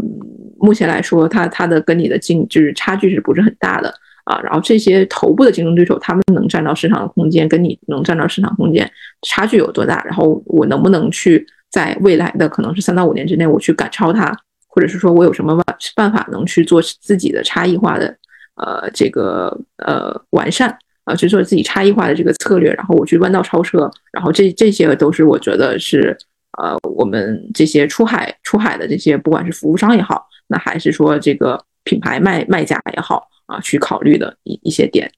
目前来说，他他的跟你的竞就是差距是不是很大的啊？然后这些头部的竞争对手，他们能占到市场的空间，跟你能占到市场空间差距有多大？然后我能不能去在未来的可能是三到五年之内，我去赶超它，或者是说我有什么办办法能去做自己的差异化的呃这个呃完善？啊，去做自己差异化的这个策略，然后我去弯道超车，然后这这些都是我觉得是，呃，我们这些出海出海的这些，不管是服务商也好，那还是说这个品牌卖卖家也好，啊，去考虑的一一些点。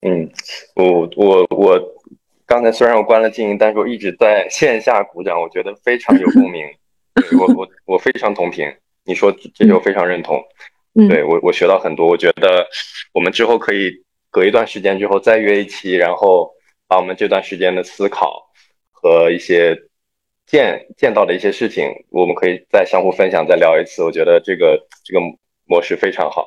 嗯，我我我刚才虽然我关了静音，但是我一直在线下鼓掌，我觉得非常有共鸣，我我我非常同频，你说这就非常认同。对我，我学到很多。我觉得我们之后可以隔一段时间之后再约一期，然后把我们这段时间的思考和一些见见到的一些事情，我们可以再相互分享，再聊一次。我觉得这个这个模式非常好，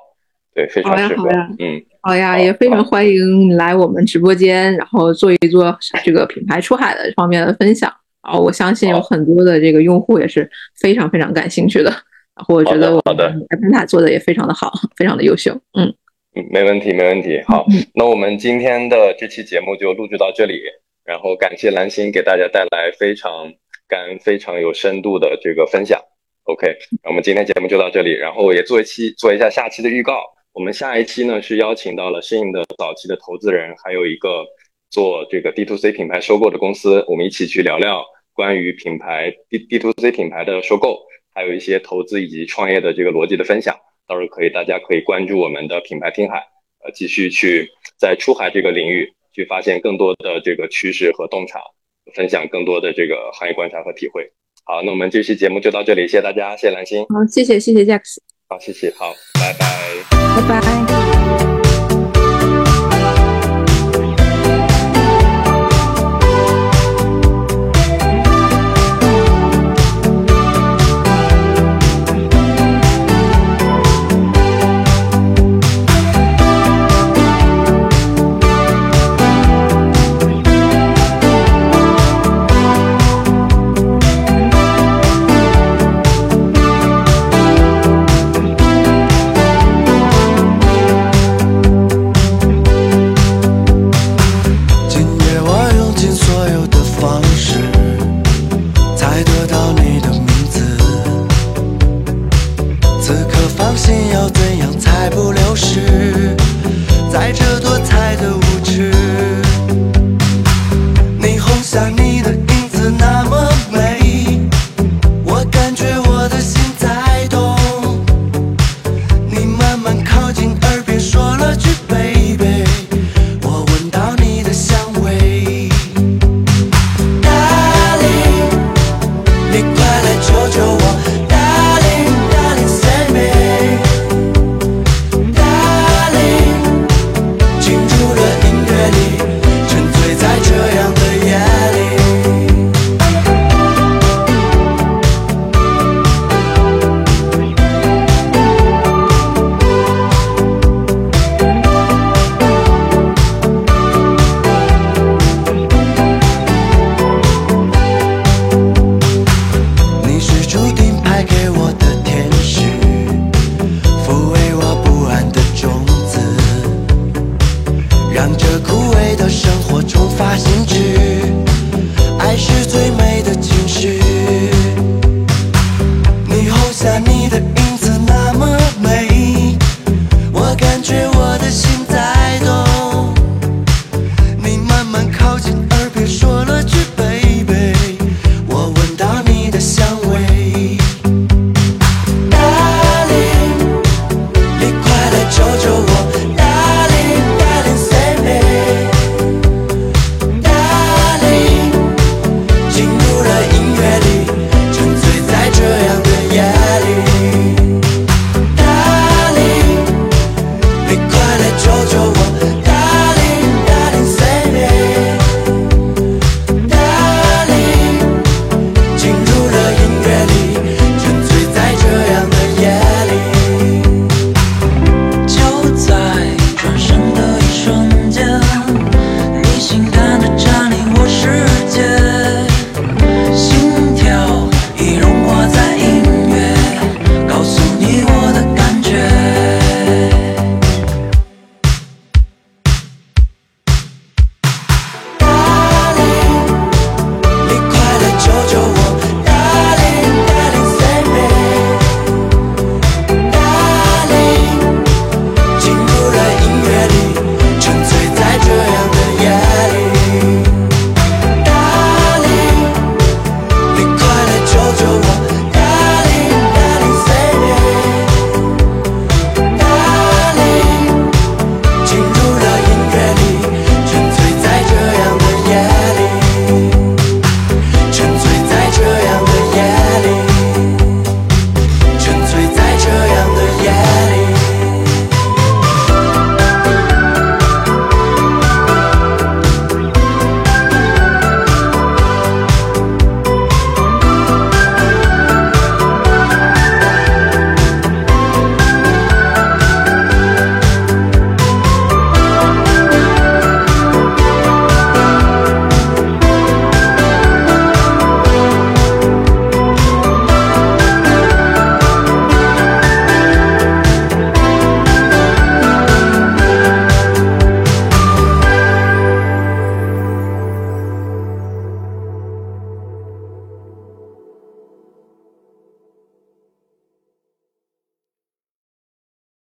对，非常适合。嗯，好呀，也非常欢迎你来我们直播间，然后做一做这个品牌出海的方面的分享。啊，我相信有很多的这个用户也是非常非常感兴趣的。然后我觉得我好的，艾潘塔做的也非常的好，非常的优秀。嗯嗯，没问题，没问题。好，那我们今天的这期节目就录制到这里，然后感谢蓝心给大家带来非常感、非常有深度的这个分享。OK，那我们今天节目就到这里，然后也做一期做一下下期的预告。我们下一期呢是邀请到了适应的早期的投资人，还有一个做这个 D to C 品牌收购的公司，我们一起去聊聊关于品牌 D D to C 品牌的收购。还有一些投资以及创业的这个逻辑的分享，到时候可以大家可以关注我们的品牌听海，呃，继续去在出海这个领域去发现更多的这个趋势和洞察，分享更多的这个行业观察和体会。好，那我们这期节目就到这里，谢谢大家，谢谢蓝心。好，谢谢谢谢 Jack。好，谢谢，好，拜拜，拜拜。